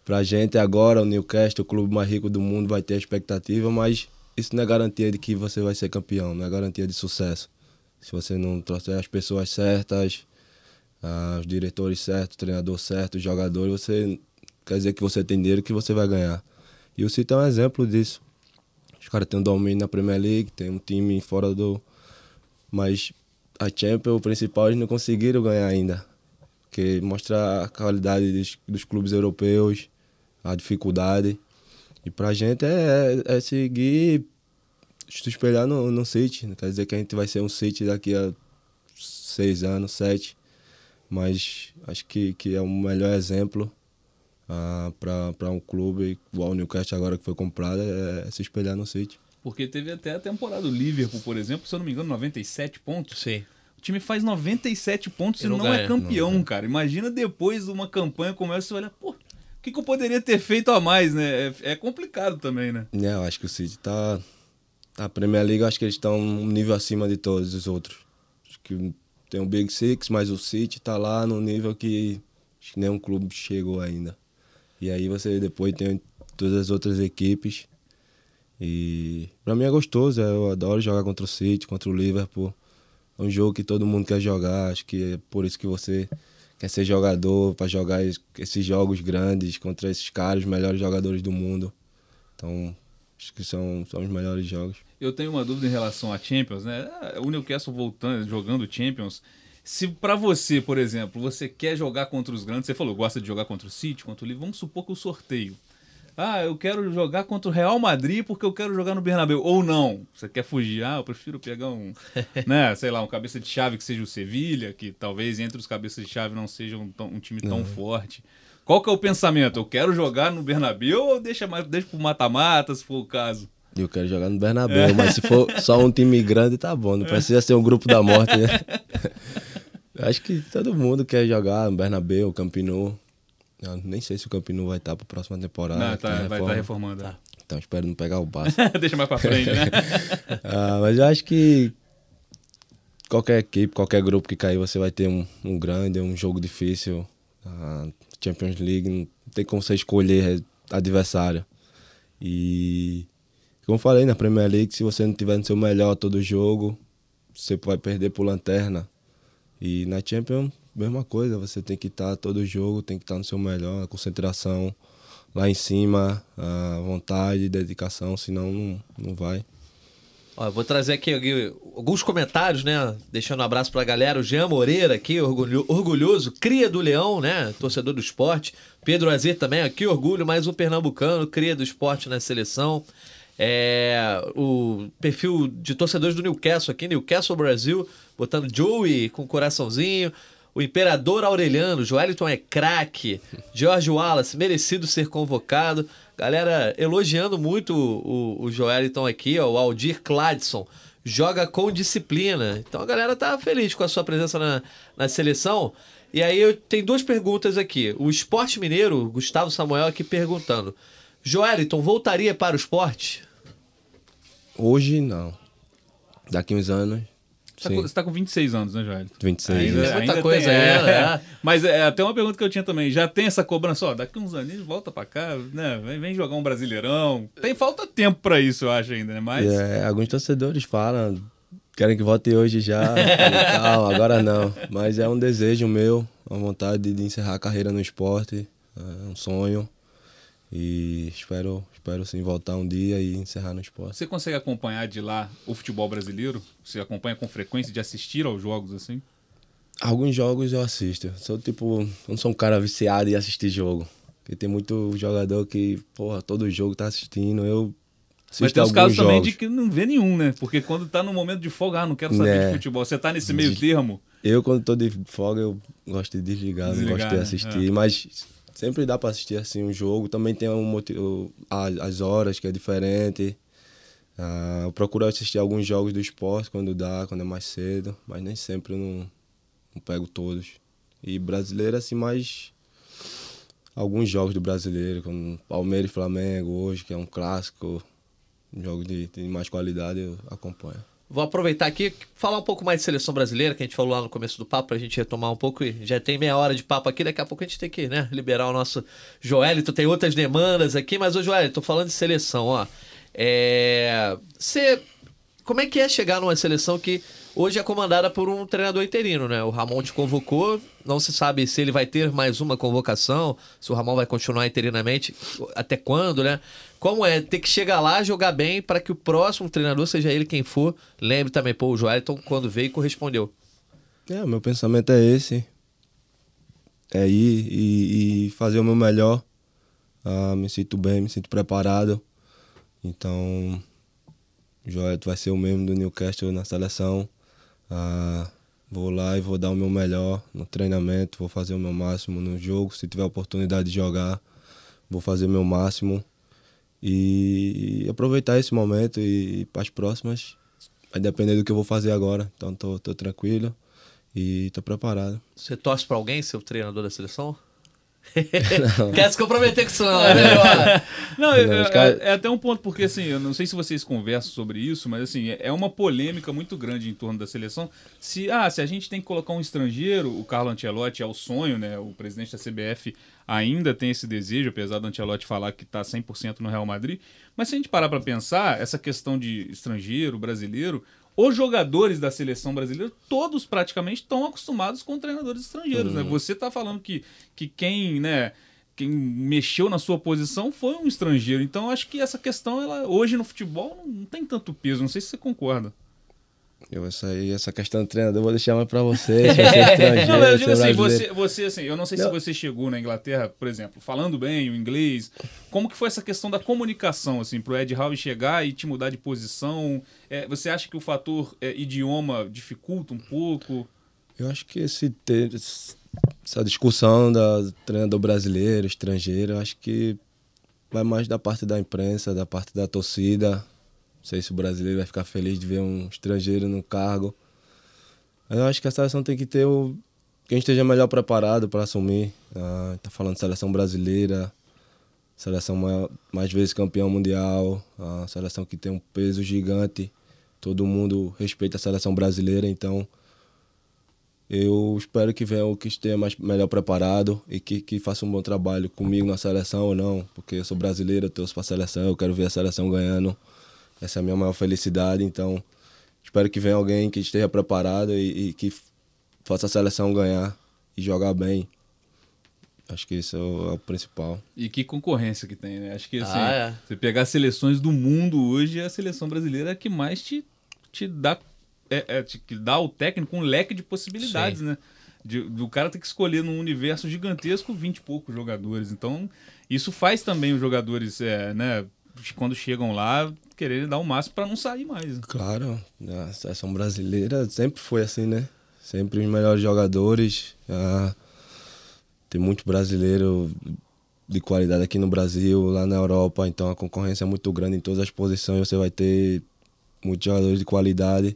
pra gente agora, o Newcastle, o clube mais rico do mundo, vai ter a expectativa, mas isso não é garantia de que você vai ser campeão, não é garantia de sucesso. Se você não trouxer as pessoas certas, ah, os diretores certos, o treinador certo, os jogadores, você quer dizer que você tem dinheiro que você vai ganhar. E o City é um exemplo disso. Os caras têm um domínio na Premier League, tem um time fora do, mas a Champions, o principal, eles não conseguiram ganhar ainda. Porque mostra a qualidade dos, dos clubes europeus, a dificuldade. E pra gente é, é, é seguir, se espelhar no, no City. Não quer dizer que a gente vai ser um City daqui a seis anos, sete. Mas acho que, que é o melhor exemplo ah, para um clube igual o Newcastle agora que foi comprado, é, é se espelhar no City. Porque teve até a temporada do Liverpool, por exemplo, se eu não me engano, 97 pontos. Sim. O time faz 97 pontos E e não não, é campeão, cara. Imagina depois de uma campanha como essa, você olha, pô, o que, que eu poderia ter feito a mais, né? É, é complicado também, né? É, eu acho que o City tá. A Premier League, eu acho que eles estão um nível acima de todos os outros. Acho que tem o Big Six, mas o City tá lá no nível que que nenhum clube chegou ainda. E aí você depois tem todas as outras equipes. E pra mim é gostoso, eu adoro jogar contra o City, contra o Liverpool. É um jogo que todo mundo quer jogar, acho que é por isso que você quer ser jogador, para jogar es- esses jogos grandes contra esses caras, os melhores jogadores do mundo. Então, acho que são, são os melhores jogos. Eu tenho uma dúvida em relação a Champions, né? Ah, O Newcastle voltando, jogando Champions. Se pra você, por exemplo, você quer jogar contra os grandes, você falou, gosta de jogar contra o City, contra o Liverpool, vamos supor que o sorteio. Ah, eu quero jogar contra o Real Madrid porque eu quero jogar no Bernabéu. Ou não, você quer fugir. Ah, eu prefiro pegar um, né, sei lá, um cabeça de chave que seja o Sevilha, que talvez entre os cabeças de chave não seja um, tão- um time tão forte. Qual que é o pensamento? Eu quero jogar no Bernabéu ou deixa, mais, deixa pro mata-mata, se for o caso? Eu quero jogar no Bernabéu, mas se for só um time grande, tá bom. Não precisa ser um grupo da morte, né? Acho que todo mundo quer jogar no Bernabéu, Camp Nou. Eu nem sei se o Camp Nou vai estar para a próxima temporada. Não, que tá, vai reforma. estar reformando. é. Então espero não pegar o Barça. Deixa mais pra frente, né? Ah, mas eu acho que qualquer equipe, qualquer grupo que cair, você vai ter um, um grande, um jogo difícil. A Champions League não tem como você escolher adversário. E como eu falei na Premier League, se você não tiver no seu melhor todo jogo, você vai perder por lanterna. E na Champions, mesma coisa, você tem que estar todo jogo, tem que estar no seu melhor, concentração lá em cima, vontade, dedicação, senão não, não vai. Ó, vou trazer aqui, alguns comentários, né? Deixando um abraço pra galera. O Jean Moreira aqui, orgulho- orgulhoso, cria do Leão, né? Torcedor do esporte. Pedro Azer também, aqui, orgulho, mais um pernambucano, cria do esporte na seleção. É, o perfil de torcedores do Newcastle aqui, Newcastle Brasil, botando Joey com coraçãozinho. O Imperador Aureliano, Joeliton é craque. George Wallace, merecido ser convocado. Galera elogiando muito o, o, Joeliton aqui, ó, o Aldir Cladson. Joga com disciplina. Então a galera tá feliz com a sua presença na, na seleção. E aí eu tenho duas perguntas aqui. O Esporte Mineiro, Gustavo Samuel aqui perguntando. Joeliton voltaria para o esporte? Hoje não. Daqui uns anos. Você tá com- Você tá com 26 anos, né, Jair? 26. Ainda- Tem muita ainda coisa tem, é, é. né? Mas é até uma pergunta que eu tinha também. Já tem essa cobrança, ó, daqui uns aninhos volta pra cá, né? Vem, vem jogar um brasileirão. Tem falta tempo pra isso, eu acho ainda, né? Mas É, alguns torcedores falam, querem que volte hoje já. tal, agora não. Mas é um desejo meu, uma vontade de encerrar a carreira no esporte. É um sonho. E espero, espero sim voltar um dia e encerrar no esporte. você consegue acompanhar de lá o futebol brasileiro? Você acompanha com frequência de assistir aos jogos assim? Alguns jogos eu assisto. Sou tipo, eu não sou um cara viciado em assistir jogo. Porque tem muito jogador que, porra, todo jogo tá assistindo. Eu assisto Mas tem os casos jogos. também de que não vê nenhum, né? Porque quando tá no momento de folga, ah, não quero saber Né. de futebol. Você tá nesse meio termo. Eu, quando tô de folga, eu gosto de desligar, não Desligar, gosto de né? assistir. Mas sempre dá pra assistir assim um jogo. Também tem um motivo, as, as horas que é diferente. Ah, eu procuro assistir alguns jogos do esporte quando dá, quando é mais cedo. Mas nem sempre eu não, não pego todos. E brasileiro, assim, mais alguns jogos do brasileiro, como Palmeiras e Flamengo hoje, que é um clássico. Um jogo de, de mais qualidade, eu acompanho. Vou aproveitar aqui falar um pouco mais de seleção brasileira, que a gente falou lá no começo do papo, pra gente retomar um pouco. E já tem meia hora de papo aqui, daqui a pouco a gente tem que né, liberar o nosso Joelito. Tem outras demandas aqui, mas, ô Joelito, tô falando de seleção, ó. É. Como é que é chegar numa seleção que hoje é comandada por um treinador interino, né? O Ramon te convocou, não se sabe se ele vai ter mais uma convocação, se o Ramon vai continuar interinamente, até quando, né? Como é ter que chegar lá, jogar bem, para que o próximo treinador, seja ele quem for, lembre também, pô, o Joelton, quando veio, correspondeu. É, meu pensamento é esse. É ir e, e fazer o meu melhor. Ah, me sinto bem, me sinto preparado. Então, o Joelito vai ser o mesmo do Newcastle na seleção. Ah, vou lá e vou dar o meu melhor no treinamento, vou fazer o meu máximo no jogo. Se tiver oportunidade de jogar, vou fazer o meu máximo. e aproveitar esse momento e para as próximas vai depender do que eu vou fazer agora. Então tô, tô tranquilo e tô preparado. Você torce para alguém, seu treinador da seleção? Quer se comprometer com isso não, né? Não, é, é, é, até um ponto, porque assim, eu não sei se vocês conversam sobre isso, mas assim, é uma polêmica muito grande em torno da seleção. Se, ah, se a gente tem que colocar um estrangeiro, o Carlo Ancelotti é o sonho, né? O presidente da CBF ainda tem esse desejo, apesar do Ancelotti falar que está 100% no Real Madrid. Mas se a gente parar para pensar, essa questão de estrangeiro, brasileiro, os jogadores da seleção brasileira, todos praticamente estão acostumados com treinadores estrangeiros. Né? Uhum. Né? Você está falando que, que quem, né, quem mexeu na sua posição foi um estrangeiro. Então acho que essa questão, ela, hoje no futebol, não tem tanto peso. Não sei se você concorda. Eu essa aí, essa questão do treinador, eu vou deixar mais para você. Se você não, eu digo assim, você, você, assim, eu não sei não. se você chegou na Inglaterra, por exemplo, falando bem o inglês. Como que foi essa questão da comunicação, assim, pro Ed Howe chegar e te mudar de posição? É, você acha que o fator é, idioma dificulta um pouco? Eu acho que esse ter, essa discussão da treinador brasileiro, estrangeiro, acho que vai mais da parte da imprensa, da parte da torcida sei se o brasileiro vai ficar feliz de ver um estrangeiro no cargo. Mas eu acho que a seleção tem que ter o. Quem esteja melhor preparado para assumir. Ah, tá falando de seleção brasileira, seleção mais, mais vezes campeão mundial, a seleção que tem um peso gigante. Todo mundo respeita a seleção brasileira, então eu espero que venha o que esteja mais, melhor preparado e que, que faça um bom trabalho comigo na seleção ou não, porque eu sou brasileiro, eu torço para a seleção, eu quero ver a seleção ganhando. Essa é a minha maior felicidade. Então, espero que venha alguém que esteja preparado e, e que faça a seleção ganhar e jogar bem. Acho que isso é o, é o, principal. E que concorrência que tem, né? Acho que assim, ah, é. você pegar as seleções do mundo hoje, a seleção brasileira é a que mais te, te dá é, é, te, que dá ao técnico um leque de possibilidades, Sim. né? De, do cara ter que escolher num universo gigantesco 20 e poucos jogadores. Então, isso faz também os jogadores, é, né? Quando chegam lá, querer dar o máximo para não sair mais. Claro, a seleção brasileira sempre foi assim, né? Sempre os melhores jogadores. Ah, tem muito brasileiro de qualidade aqui no Brasil, lá na Europa, então a concorrência é muito grande em todas as posições, você vai ter muitos jogadores de qualidade.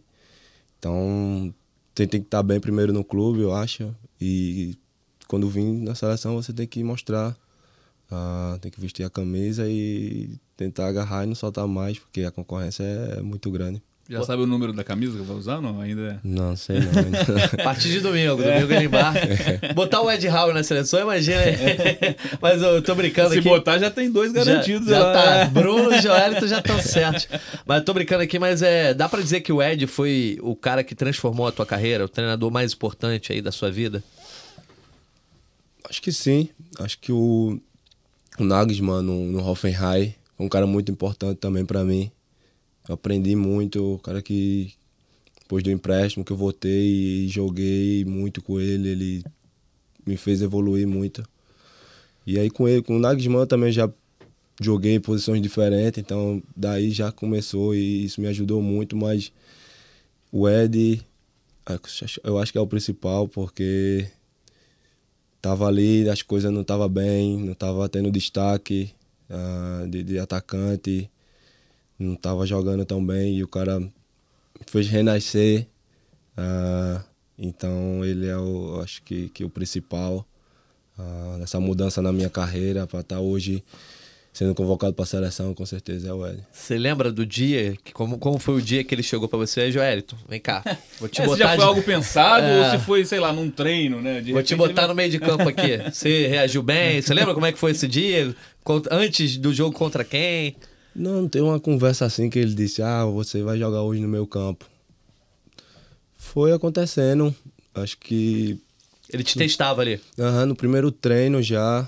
Então, você tem que estar bem primeiro no clube, eu acho, e quando vir na seleção você tem que mostrar, ah, tem que vestir a camisa e tentar agarrar e não soltar mais, porque a concorrência é muito grande. Já Pô. sabe o número da camisa que vai usar não? Ainda é? Não, sei não. a partir de domingo, domingo ele embarca. É. Botar o Ed Howe na seleção, imagina. Mas eu tô brincando Se aqui. Se botar, já tem dois garantidos. Já, já tá. Bruno e Joelito já estão certos. Mas eu tô brincando aqui, mas é, dá para dizer que o Ed foi o cara que transformou a tua carreira, o treinador mais importante aí da sua vida? Acho que sim. Acho que o, o Nagelsmann no, no Hoffenheim um cara muito importante também para mim. Eu aprendi muito, o cara que depois do empréstimo que eu voltei e joguei muito com ele, ele me fez evoluir muito. E aí com ele, com o Nagelsmann também já joguei em posições diferentes, então daí já começou e isso me ajudou muito, mas o Ed eu acho que é o principal porque tava ali, as coisas não tava bem, não tava tendo destaque, uh, de, de, atacante, não estava jogando tão bem e o cara fez renascer. Uh, então ele é o, acho que, que o principal uh, nessa mudança na minha carreira para estar tá hoje sendo convocado para a seleção, com certeza é o Hélio. Você lembra do dia, que, como, como foi o dia que ele chegou para você, Joelito? Vem cá, vou te é, botar... Se já foi de... algo pensado é... ou se foi, sei lá, num treino, né? De vou te botar ele... no meio de campo aqui. Você reagiu bem? Você lembra como é que foi esse dia? Antes do jogo contra quem? Não, tem uma conversa assim que ele disse, ah, você vai jogar hoje no meu campo. Foi acontecendo, acho que... Ele te testava ali? Aham, uhum, no primeiro treino já,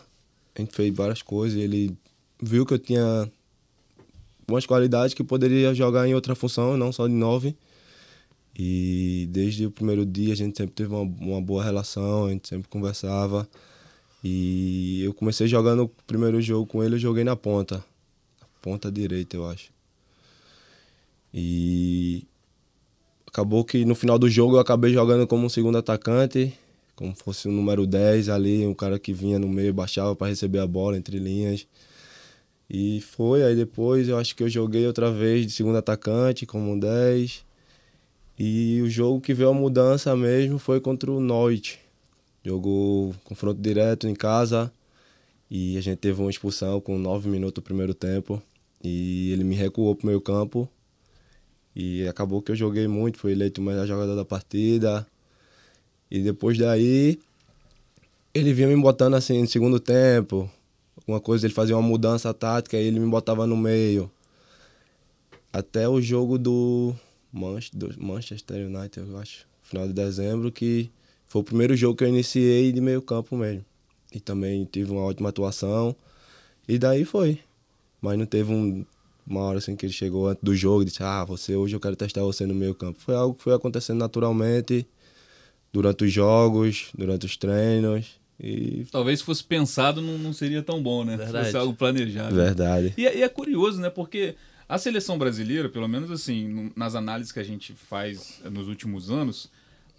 a gente fez várias coisas, ele viu que eu tinha umas qualidades que poderia jogar em outra função, não só de nove. E desde o primeiro dia a gente sempre teve uma, uma boa relação, a gente sempre conversava. E eu comecei jogando o primeiro jogo com ele, eu joguei na ponta. Na ponta direita, eu acho. E acabou que no final do jogo eu acabei jogando como um segundo atacante, como fosse o número 10 ali, um cara que vinha no meio, baixava para receber a bola entre linhas. E foi, aí depois eu acho que eu joguei outra vez de segundo atacante, como um 10. E o jogo que veio a mudança mesmo foi contra o Noite. Jogou confronto direto em casa e a gente teve uma expulsão com nove minutos do primeiro tempo. E ele me recuou pro meio campo. E acabou que eu joguei muito, fui eleito o melhor jogador da partida. E depois daí, ele vinha me botando assim no segundo tempo, alguma coisa, ele fazia uma mudança tática e ele me botava no meio. Até o jogo do Manchester United, eu acho, final de dezembro, que foi o primeiro jogo que eu iniciei de meio campo mesmo. E também tive uma ótima atuação. E daí foi. Mas não teve um, uma hora assim que ele chegou antes do jogo e disse: Ah, você hoje eu quero testar você no meio campo. Foi algo que foi acontecendo naturalmente durante os jogos, durante os treinos. E... Talvez se fosse pensado não, não seria tão bom, né? Verdade. Se fosse algo planejado. Verdade. E, é- e é curioso, né? Porque a seleção brasileira, pelo menos assim, nas análises que a gente faz nos últimos anos,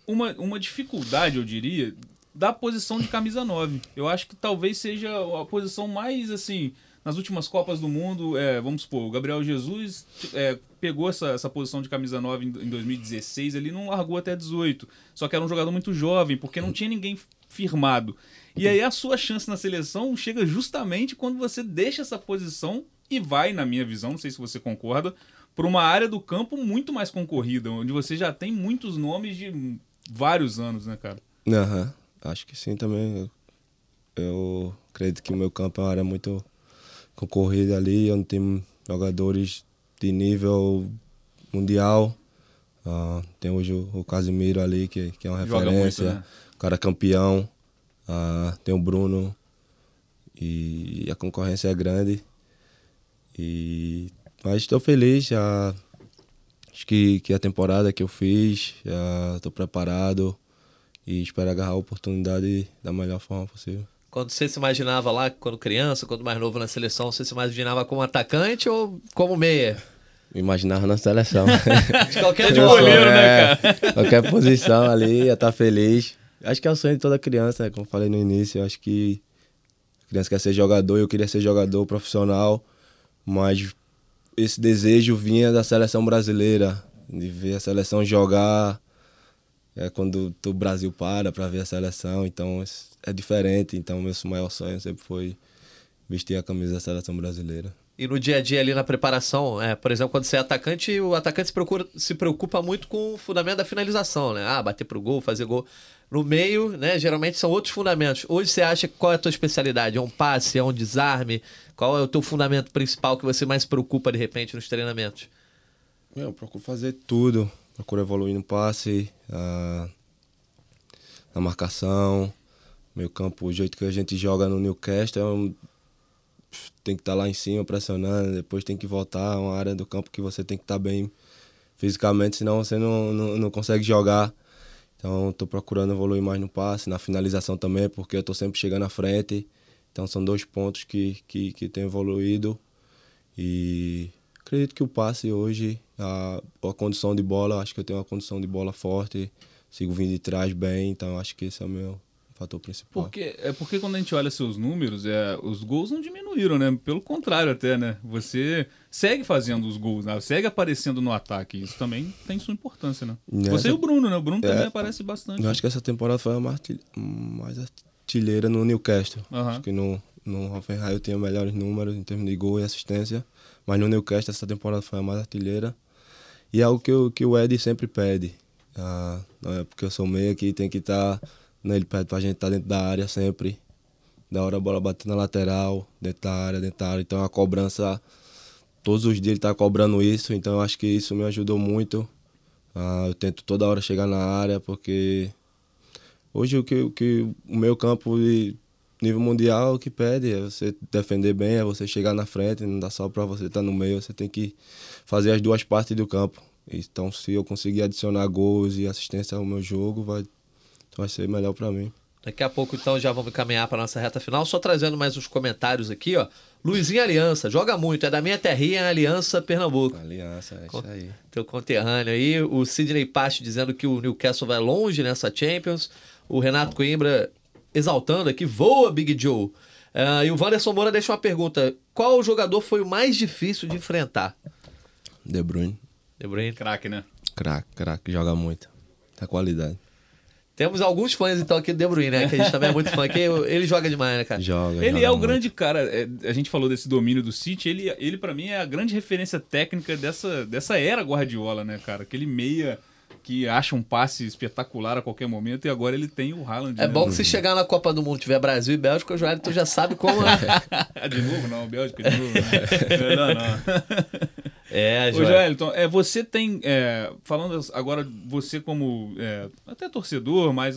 uma, uma dificuldade, eu diria, da posição de camisa 9. Eu acho que talvez seja a posição mais, assim, nas últimas Copas do Mundo, é, vamos supor, o Gabriel Jesus é, pegou essa, essa posição de camisa 9 em, em 2016, ele não largou até 18. Só que era um jogador muito jovem, porque não tinha ninguém firmado. E aí a sua chance na seleção chega justamente quando você deixa essa posição e vai, na minha visão, não sei se você concorda, para uma área do campo muito mais concorrida, onde você já tem muitos nomes de vários anos, né, cara? Aham, acho que sim também. Eu acredito que o meu campo é uma área muito concorrida ali, onde tem jogadores de nível mundial. Ah, tem hoje o, o Casimiro ali, que, que é uma Joga referência. muito, né? O cara campeão. Ah, tem o Bruno. E a concorrência é grande. E, mas estou feliz. Já, acho que, que a temporada que eu fiz, estou preparado. E espero agarrar a oportunidade da melhor forma possível. Quando você se imaginava lá, quando criança, quando mais novo na seleção, você se imaginava como atacante ou como meia? Me imaginava na seleção. De qualquer De goleiro, né, É, Qualquer posição ali, ia estar feliz. Acho que é o sonho de toda criança, né? como eu falei no início. Acho que a criança quer ser jogador, eu queria ser jogador profissional, mas esse desejo vinha da seleção brasileira, de ver a seleção jogar. É quando o Brasil para para ver a seleção, então é diferente. Então, meu maior sonho sempre foi vestir a camisa da seleção brasileira. E no dia a dia ali na preparação, é, por exemplo, quando você é atacante, o atacante se, procura, se preocupa muito com o fundamento da finalização, né? Ah, bater pro gol, fazer gol. No meio, né, geralmente são outros fundamentos. Hoje você acha qual é a tua especialidade? É um passe, é um desarme? Qual é o teu fundamento principal que você mais se preocupa de repente nos treinamentos? Eu procuro fazer tudo. Procuro evoluir no passe, ah, na marcação, meio campo, o jeito que a gente joga no Newcastle é um, tem que estar lá em cima pressionando, depois tem que voltar, é uma área do campo que você tem que estar bem fisicamente, senão você não, não, não consegue jogar. Então estou procurando evoluir mais no passe, na finalização também, porque eu estou sempre chegando à frente. Então são dois pontos que, que, que tenho evoluído. E acredito que o passe hoje, a, a condição de bola, acho que eu tenho uma condição de bola forte, sigo vindo de trás bem, então acho que esse é o meu fator principal. Porque, é porque quando a gente olha seus números, é, os gols não diminuíram, né? Pelo contrário até, né? Você segue fazendo os gols, né? segue aparecendo no ataque. Isso também tem sua importância, né? Nessa- Você e o Bruno, né? O Bruno É. também aparece bastante. Eu acho que essa temporada foi a mais artil- mais artilheira no Newcastle. Aham. Acho que no, no Hoffenheim eu tinha melhores números em termos de gol e assistência, mas no Newcastle essa temporada foi a mais artilheira. E é algo que, o- que o Ed sempre pede. Ah, não é porque eu sou meio que tem que estar. né, ele pede pra gente estar dentro da área sempre. Da hora a bola bater na lateral, dentro da área, dentro da área. Então a cobrança, todos os dias ele tá cobrando isso, então eu acho que isso me ajudou muito. Ah, eu tento toda hora chegar na área, porque hoje o que, o que o meu campo nível mundial o que pede é você defender bem, é você chegar na frente, não dá só para você estar no meio, você tem que fazer as duas partes do campo. Então se eu conseguir adicionar gols e assistência ao meu jogo, vai, vai ser melhor para mim. Daqui a pouco, então, já vamos caminhar para nossa reta final. Só trazendo mais uns comentários aqui, ó. Luizinho Aliança, joga muito, é da minha terrinha, Aliança, Pernambuco. Aliança, é isso aí. Teu conterrâneo aí. O Sidney Pache dizendo que o Newcastle vai longe nessa Champions. O Renato Coimbra exaltando aqui, voa Big Joe. Ah, e o Wanderson Moura deixa uma pergunta: qual jogador foi o mais difícil de enfrentar? De Bruyne, De Bruyne. Craque, né? craque, craque, joga muito. Tá qualidade. Temos alguns fãs então aqui do De Bruyne, né? Que a gente também é muito fã aqui. Ele joga demais, né, cara? Joga. Ele joga é o muito. grande cara. é, a gente falou desse domínio do City. Ele, ele para mim, é a grande referência técnica dessa, dessa era Guardiola, né, cara? Aquele meia que acha um passe espetacular a qualquer momento e agora ele tem o Haaland. É né? bom que se chegar na Copa do Mundo tiver Brasil e Bélgica, o Joelito já sabe como é. de novo, não, Bélgica de novo. Não, não. não. É, Ô, Joelito. Joelton, é, você tem. é, falando agora, você como. é, até torcedor, mas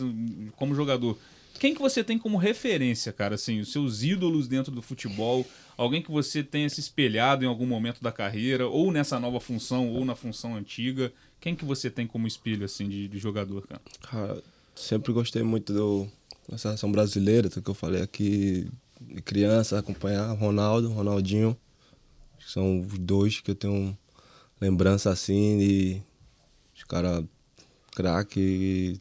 como jogador. Quem que você tem como referência, cara? Assim, os seus ídolos dentro do futebol, alguém que você tenha se espelhado em algum momento da carreira, ou nessa nova função, ou na função antiga. Quem que você tem como espelho, assim, de, de jogador, cara? Cara, sempre gostei muito do, da seleção brasileira, que eu falei aqui, de criança, acompanhar Ronaldo, Ronaldinho. São os dois que eu tenho lembrança assim de os caras craque.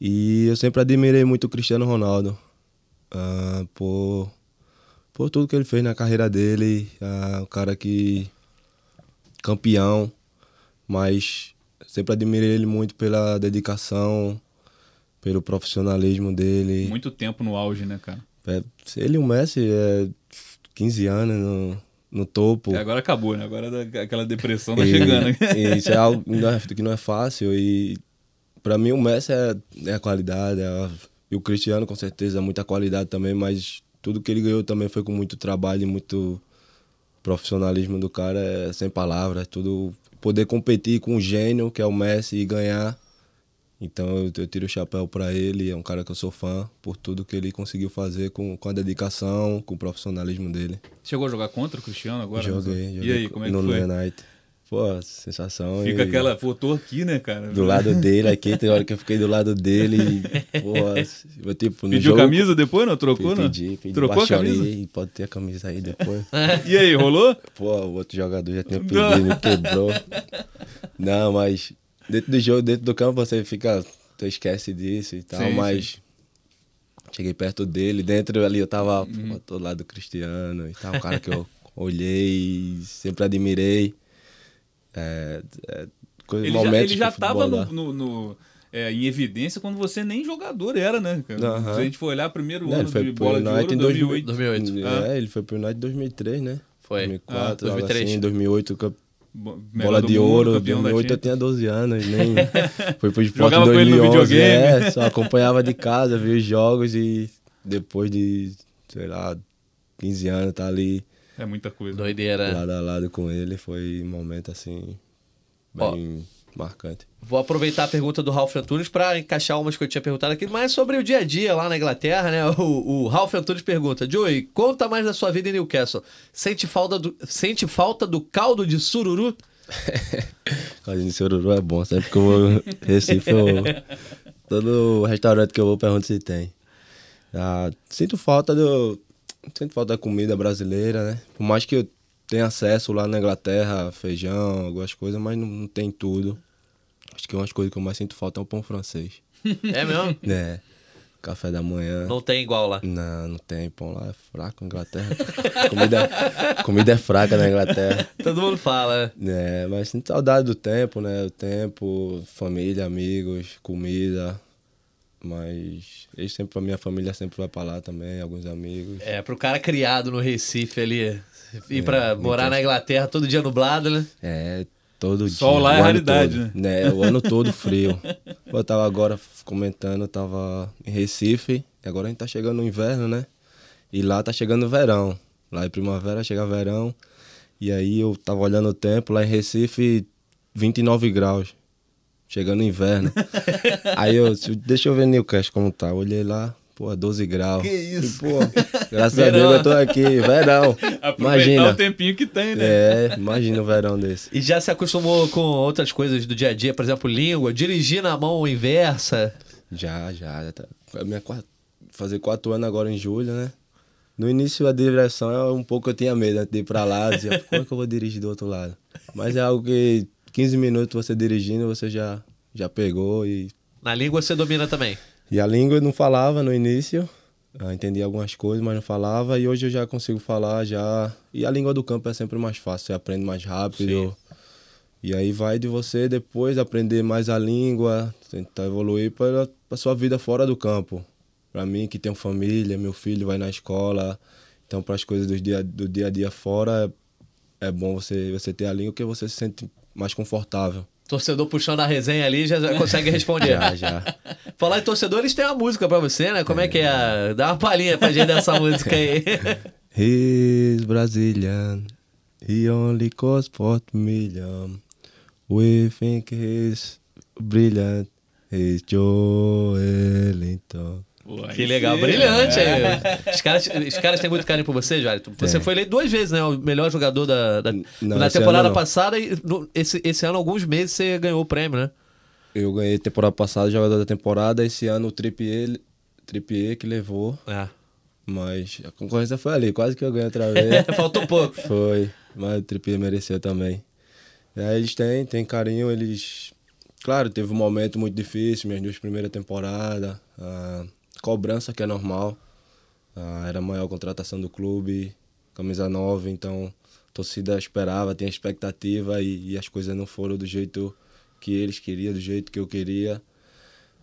E eu sempre admirei muito o Cristiano Ronaldo ah, por, por tudo que ele fez na carreira dele. ah, o cara que. campeão, mas sempre admirei ele muito pela dedicação, pelo profissionalismo dele. Muito tempo no auge, né, cara? É, ele e o Messi é 15 anos no, no topo. E agora acabou, né? Agora aquela depressão tá E- chegando. e isso é algo que não é- é fácil. E para mim o Messi é, é a qualidade. é a- e o Cristiano com certeza é muita qualidade também, mas tudo que ele ganhou também foi com muito trabalho e muito profissionalismo do cara, é sem palavras. Tudo poder competir com um gênio que é o Messi e ganhar. Então eu, eu tiro o chapéu para ele, é um cara que eu sou fã por tudo que ele conseguiu fazer com, com a dedicação, com o profissionalismo dele. Chegou a jogar contra o Cristiano agora? joguei, E joguei aí, como é que no foi? United. Pô, sensação. Fica e- aquela. Pô, tô aqui, né, cara? do lado dele aqui, tem hora que eu fiquei do lado dele e, pô, eu, tipo, no Pediu jogo, camisa depois, não? Trocou, não? Pedi, pedi, Trocou a camisa? ali, pode ter a camisa aí depois. E aí, rolou? Pô, o outro jogador já tinha pedido, me quebrou. Não, mas dentro do jogo, dentro do campo, você fica, você esquece disso e tal, Sim, mas cheguei perto dele, dentro ali eu tava Uhum. pô, do lado do Cristiano e tal, um cara que eu olhei sempre admirei. É, é, coisa, Ele já, ele já que o tava futebol no, no- no, é, em evidência quando você nem jogador era, né? cara? Aham. Se a gente for olhar primeiro Não, ano ele foi de pro bola de ouro, em 2008. 2008. É, Ah. ele foi pro United em 2003, né? Foi. 2004, Ah, algo 2003. assim, 2008, camp- Bo- melhor bola de mundo, ouro, campeão da 2008 eu tinha 12 anos, nem foi pro esporte Jogava em com ele no 2011, videogame. é, só acompanhava de casa, via os jogos e depois de, sei lá, 15 anos tá ali É muita coisa. Doideira. lado a lado com ele, foi um momento assim bem marcante. Vou aproveitar a pergunta do Ralf Antunes para encaixar umas que eu tinha perguntado aqui, mas sobre o dia a dia lá na Inglaterra, né? O, o Ralf Antunes pergunta: Joey, conta mais da sua vida em Newcastle. Sente falta do, sente falta do caldo de sururu? Caldinho de Sururu é bom, sempre que eu vou Recife, eu, todo restaurante que eu vou pergunto se tem. Ah, sinto falta do. Sinto falta da comida brasileira, né? Por mais que eu tenha acesso lá na Inglaterra, feijão, algumas coisas, mas não, não tem tudo. Acho que umas coisas que eu mais sinto falta é o pão francês. É mesmo? né? Café da manhã. Não tem igual lá. Não, não tem. Pão lá é fraco na Inglaterra. comida, comida é fraca na Inglaterra. Todo mundo fala. É, mas sinto saudade do tempo, né? O tempo, família, amigos, comida. Mas eles sempre, a minha família sempre vai pra lá também, alguns amigos. É, pro cara criado no Recife ali, ir É, pra morar na Inglaterra todo dia nublado, né? É, todo Sol dia. lá é raridade, todo, né? O ano todo frio. Eu tava agora comentando, eu tava em Recife, e agora a gente tá chegando no inverno, né? E lá tá chegando o verão. Lá é primavera, chega verão. E aí eu tava olhando o tempo, lá em Recife, 29 graus. Chegando o inverno. aí eu, deixa eu ver Newcastle como tá. Olhei lá, pô, 12 graus. Que isso? E, pô, graças a Verão. Deus eu tô aqui, verão. Aproveitar Imagina. o tempinho que tem, né? É, imagina um verão desse. E já se acostumou com outras coisas do dia a dia, por exemplo, língua, dirigir na mão inversa. Já, já. já tá. A minha quarta, fazer quatro anos agora em julho, né? No início a direção é um pouco eu tinha medo antes de ir pra lá, dizia, como é que eu vou dirigir do outro lado? Mas é algo que 15 minutos você dirigindo, você já, já pegou e. Na língua você domina também. E a língua eu não falava no início, Ah, entendia algumas coisas, mas não falava. E hoje eu já consigo falar já. E a língua do campo é sempre mais fácil, você aprende mais rápido. E aí vai de você depois aprender mais a língua, tentar evoluir para a sua vida fora do campo. Para mim, que tenho família, meu filho vai na escola, então para as coisas do dia, do dia a dia fora, é, é bom você, você ter a língua porque você se sente mais confortável. Torcedor puxando a resenha ali já, consegue responder. já, já. Falar em torcedor, eles têm uma música pra você, né? Como é, é que é? Dá uma palhinha pra gente dessa música aí. He's Brazilian. He only costs 40 million. We think he's brilliant. He's Joelinton. Que legal, brilhante é. aí. Os caras, os caras têm muito carinho por você, Jário. Você foi eleito duas vezes, né? O melhor jogador da, da não, na temporada passada e no, esse, esse ano, alguns meses, você ganhou o prêmio, né? Eu ganhei temporada passada, jogador da temporada. Esse ano o Trippier, Trippier que levou. É. Mas a concorrência foi ali, quase que eu ganhei outra vez. Faltou pouco. Foi, mas o Trippier mereceu também. E aí eles têm, têm carinho, eles... Claro, teve um momento muito difícil, minhas duas primeiras temporadas. A cobrança que é normal. era a maior contratação do clube, camisa nova, então a torcida esperava, tinha expectativa e, e as coisas não foram do jeito que eles queriam, do jeito que eu queria.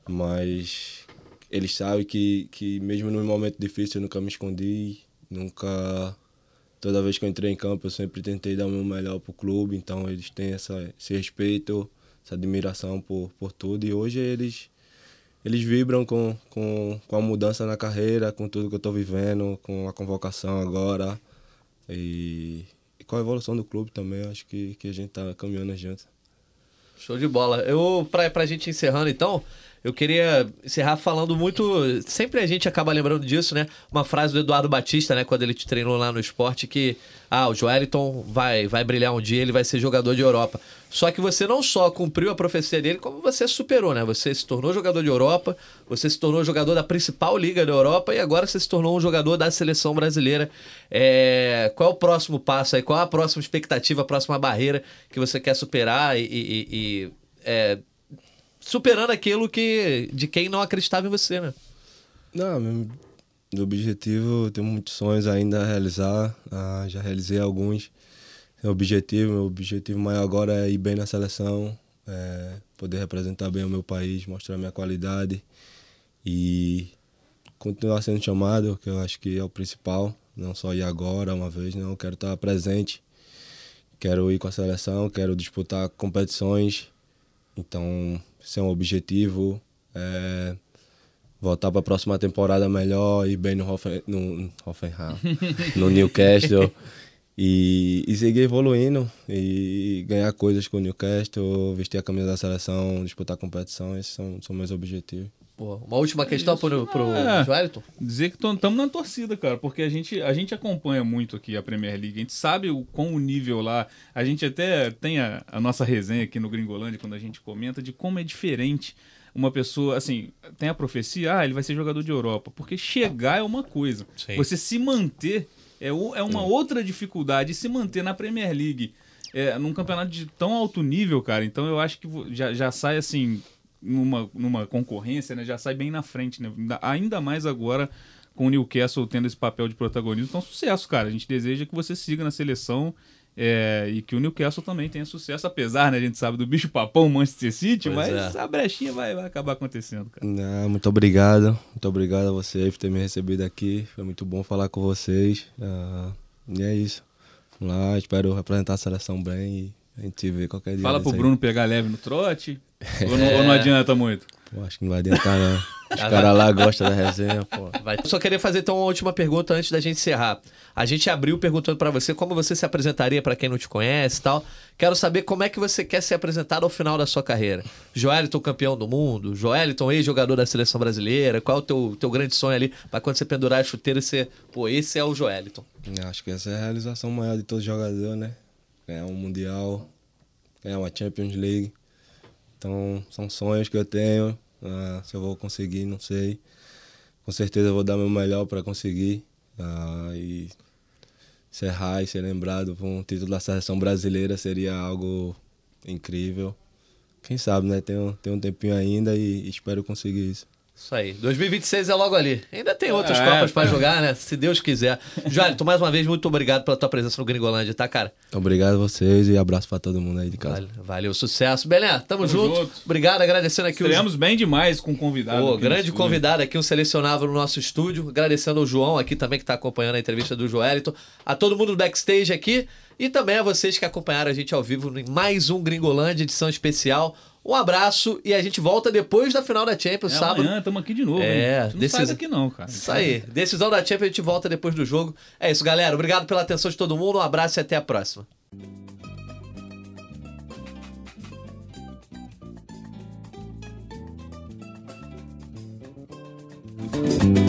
Mas eles sabem que, que mesmo num momento difícil eu nunca me escondi, nunca toda vez que eu entrei em campo eu sempre tentei dar o meu melhor pro clube, então eles têm essa, esse respeito, essa admiração por, por tudo e hoje eles eles vibram com, com, com a mudança na carreira, com tudo que eu estou vivendo, com a convocação agora e, e, com a evolução do clube também, acho que, que a gente está caminhando junto. Show de bola. Eu, pra gente encerrando então, eu queria encerrar falando muito. Sempre a gente acaba lembrando disso, né? Uma frase do Eduardo Batista, né? Quando ele te treinou lá no esporte, que ah, o Joeliton vai, vai brilhar um dia, ele vai ser jogador de Europa. Só que você não só cumpriu a profecia dele, como você superou, né? Você se tornou jogador de Europa, você se tornou jogador da principal liga da Europa e agora você se tornou um jogador da seleção brasileira. É... Qual é o próximo passo aí? Qual é a próxima expectativa, a próxima barreira que você quer superar e, e, e é superando aquilo que de quem não acreditava em você, né? Não, meu objetivo, eu tenho muitos sonhos ainda a realizar, ah, já realizei alguns. Meu objetivo, meu objetivo maior agora é ir bem na seleção, é poder representar bem o meu país, mostrar minha qualidade e continuar sendo chamado, que eu acho que é o principal, não só ir agora uma vez, não, quero estar presente. Quero ir com a seleção, quero disputar competições. Então, é um objetivo. É, voltar para a próxima temporada melhor, ir bem no, Hoffen, no Hoffenheim, no Newcastle. E, e, seguir evoluindo e ganhar coisas com o Newcastle, vestir a camisa da seleção, disputar competição, esses são, são meus objetivos. Pô, uma última questão Isso. pro, pro é, Joelito? Dizer que estamos na torcida, cara, porque a gente, a gente acompanha muito aqui a Premier League, a gente sabe o, quão o nível lá, a gente até tem a, a nossa resenha aqui no Gringolândia, quando a gente comenta de como é diferente uma pessoa, assim, tem a profecia, ah, ele vai ser jogador de Europa, porque chegar é uma coisa, Sim. você se manter é, o, é uma outra dificuldade, se manter na Premier League, é, num campeonato de tão alto nível, cara, então eu acho que já, já sai, assim, numa, numa concorrência, né, já sai bem na frente, né? Ainda mais agora com o Newcastle tendo esse papel de protagonismo. Então, sucesso, cara. A gente deseja que você siga na seleção é, e que o Newcastle também tenha sucesso, apesar, né, a gente sabe do bicho papão Manchester City, pois mas é. a brechinha vai, vai acabar acontecendo, cara. Não, muito obrigado. Muito obrigado a vocês por ter me recebido aqui. Foi muito bom falar com vocês. Uh, e é isso. Vamos lá, espero representar a seleção bem e a gente vê qualquer dia. Fala pro Bruno pegar leve no trote. Ou não, ou não adianta muito? Pô, acho que não vai adiantar, não. Os caras lá gostam da resenha, pô. Vai. Só queria fazer então uma última pergunta antes da gente encerrar. A gente abriu perguntando para você como você se apresentaria para quem não te conhece e tal. Quero saber como é que você quer ser apresentado ao final da sua carreira. Joeliton campeão do mundo, Joeliton ex-jogador da seleção brasileira. Qual é o teu, teu grande sonho ali para quando você pendurar a chuteira e ser, pô, esse é o Joeliton? Acho que essa é a realização maior de todo jogador, né? Ganhar um Mundial, ganhar uma Champions League. Então, são sonhos que eu tenho. Uh, se eu vou conseguir, não sei. Com certeza vou dar meu melhor para conseguir. Uh, e encerrar e ser lembrado por um título da seleção brasileira seria algo incrível. Quem sabe, né? Tem um tempinho ainda e espero conseguir isso. Isso aí. 2026 é logo ali. Ainda tem outras É, Copas pra é. jogar, né? Se Deus quiser. Joelito, mais uma vez, muito obrigado pela tua presença no Gringolândia, tá, cara? Obrigado a vocês e abraço pra todo mundo aí de casa. Valeu, valeu sucesso. Belé, tamo, junto. junto. Obrigado, agradecendo aqui os Estreamos bem demais com o convidado. Pô, no grande convidado aqui, um selecionável no nosso estúdio. Agradecendo ao João aqui também, que está acompanhando a entrevista do Joelito. A todo mundo do backstage aqui. E também a vocês que acompanharam a gente ao vivo em mais um Gringolândia, edição especial. Um abraço e a gente volta depois da final da Champions, é, sábado. Amanhã, estamos aqui de novo. É, hein? não decis... sai daqui não, cara. Isso aí. Decisão da Champions, a gente volta depois do jogo. É isso, galera. Obrigado pela atenção de todo mundo. Um abraço e até a próxima. Música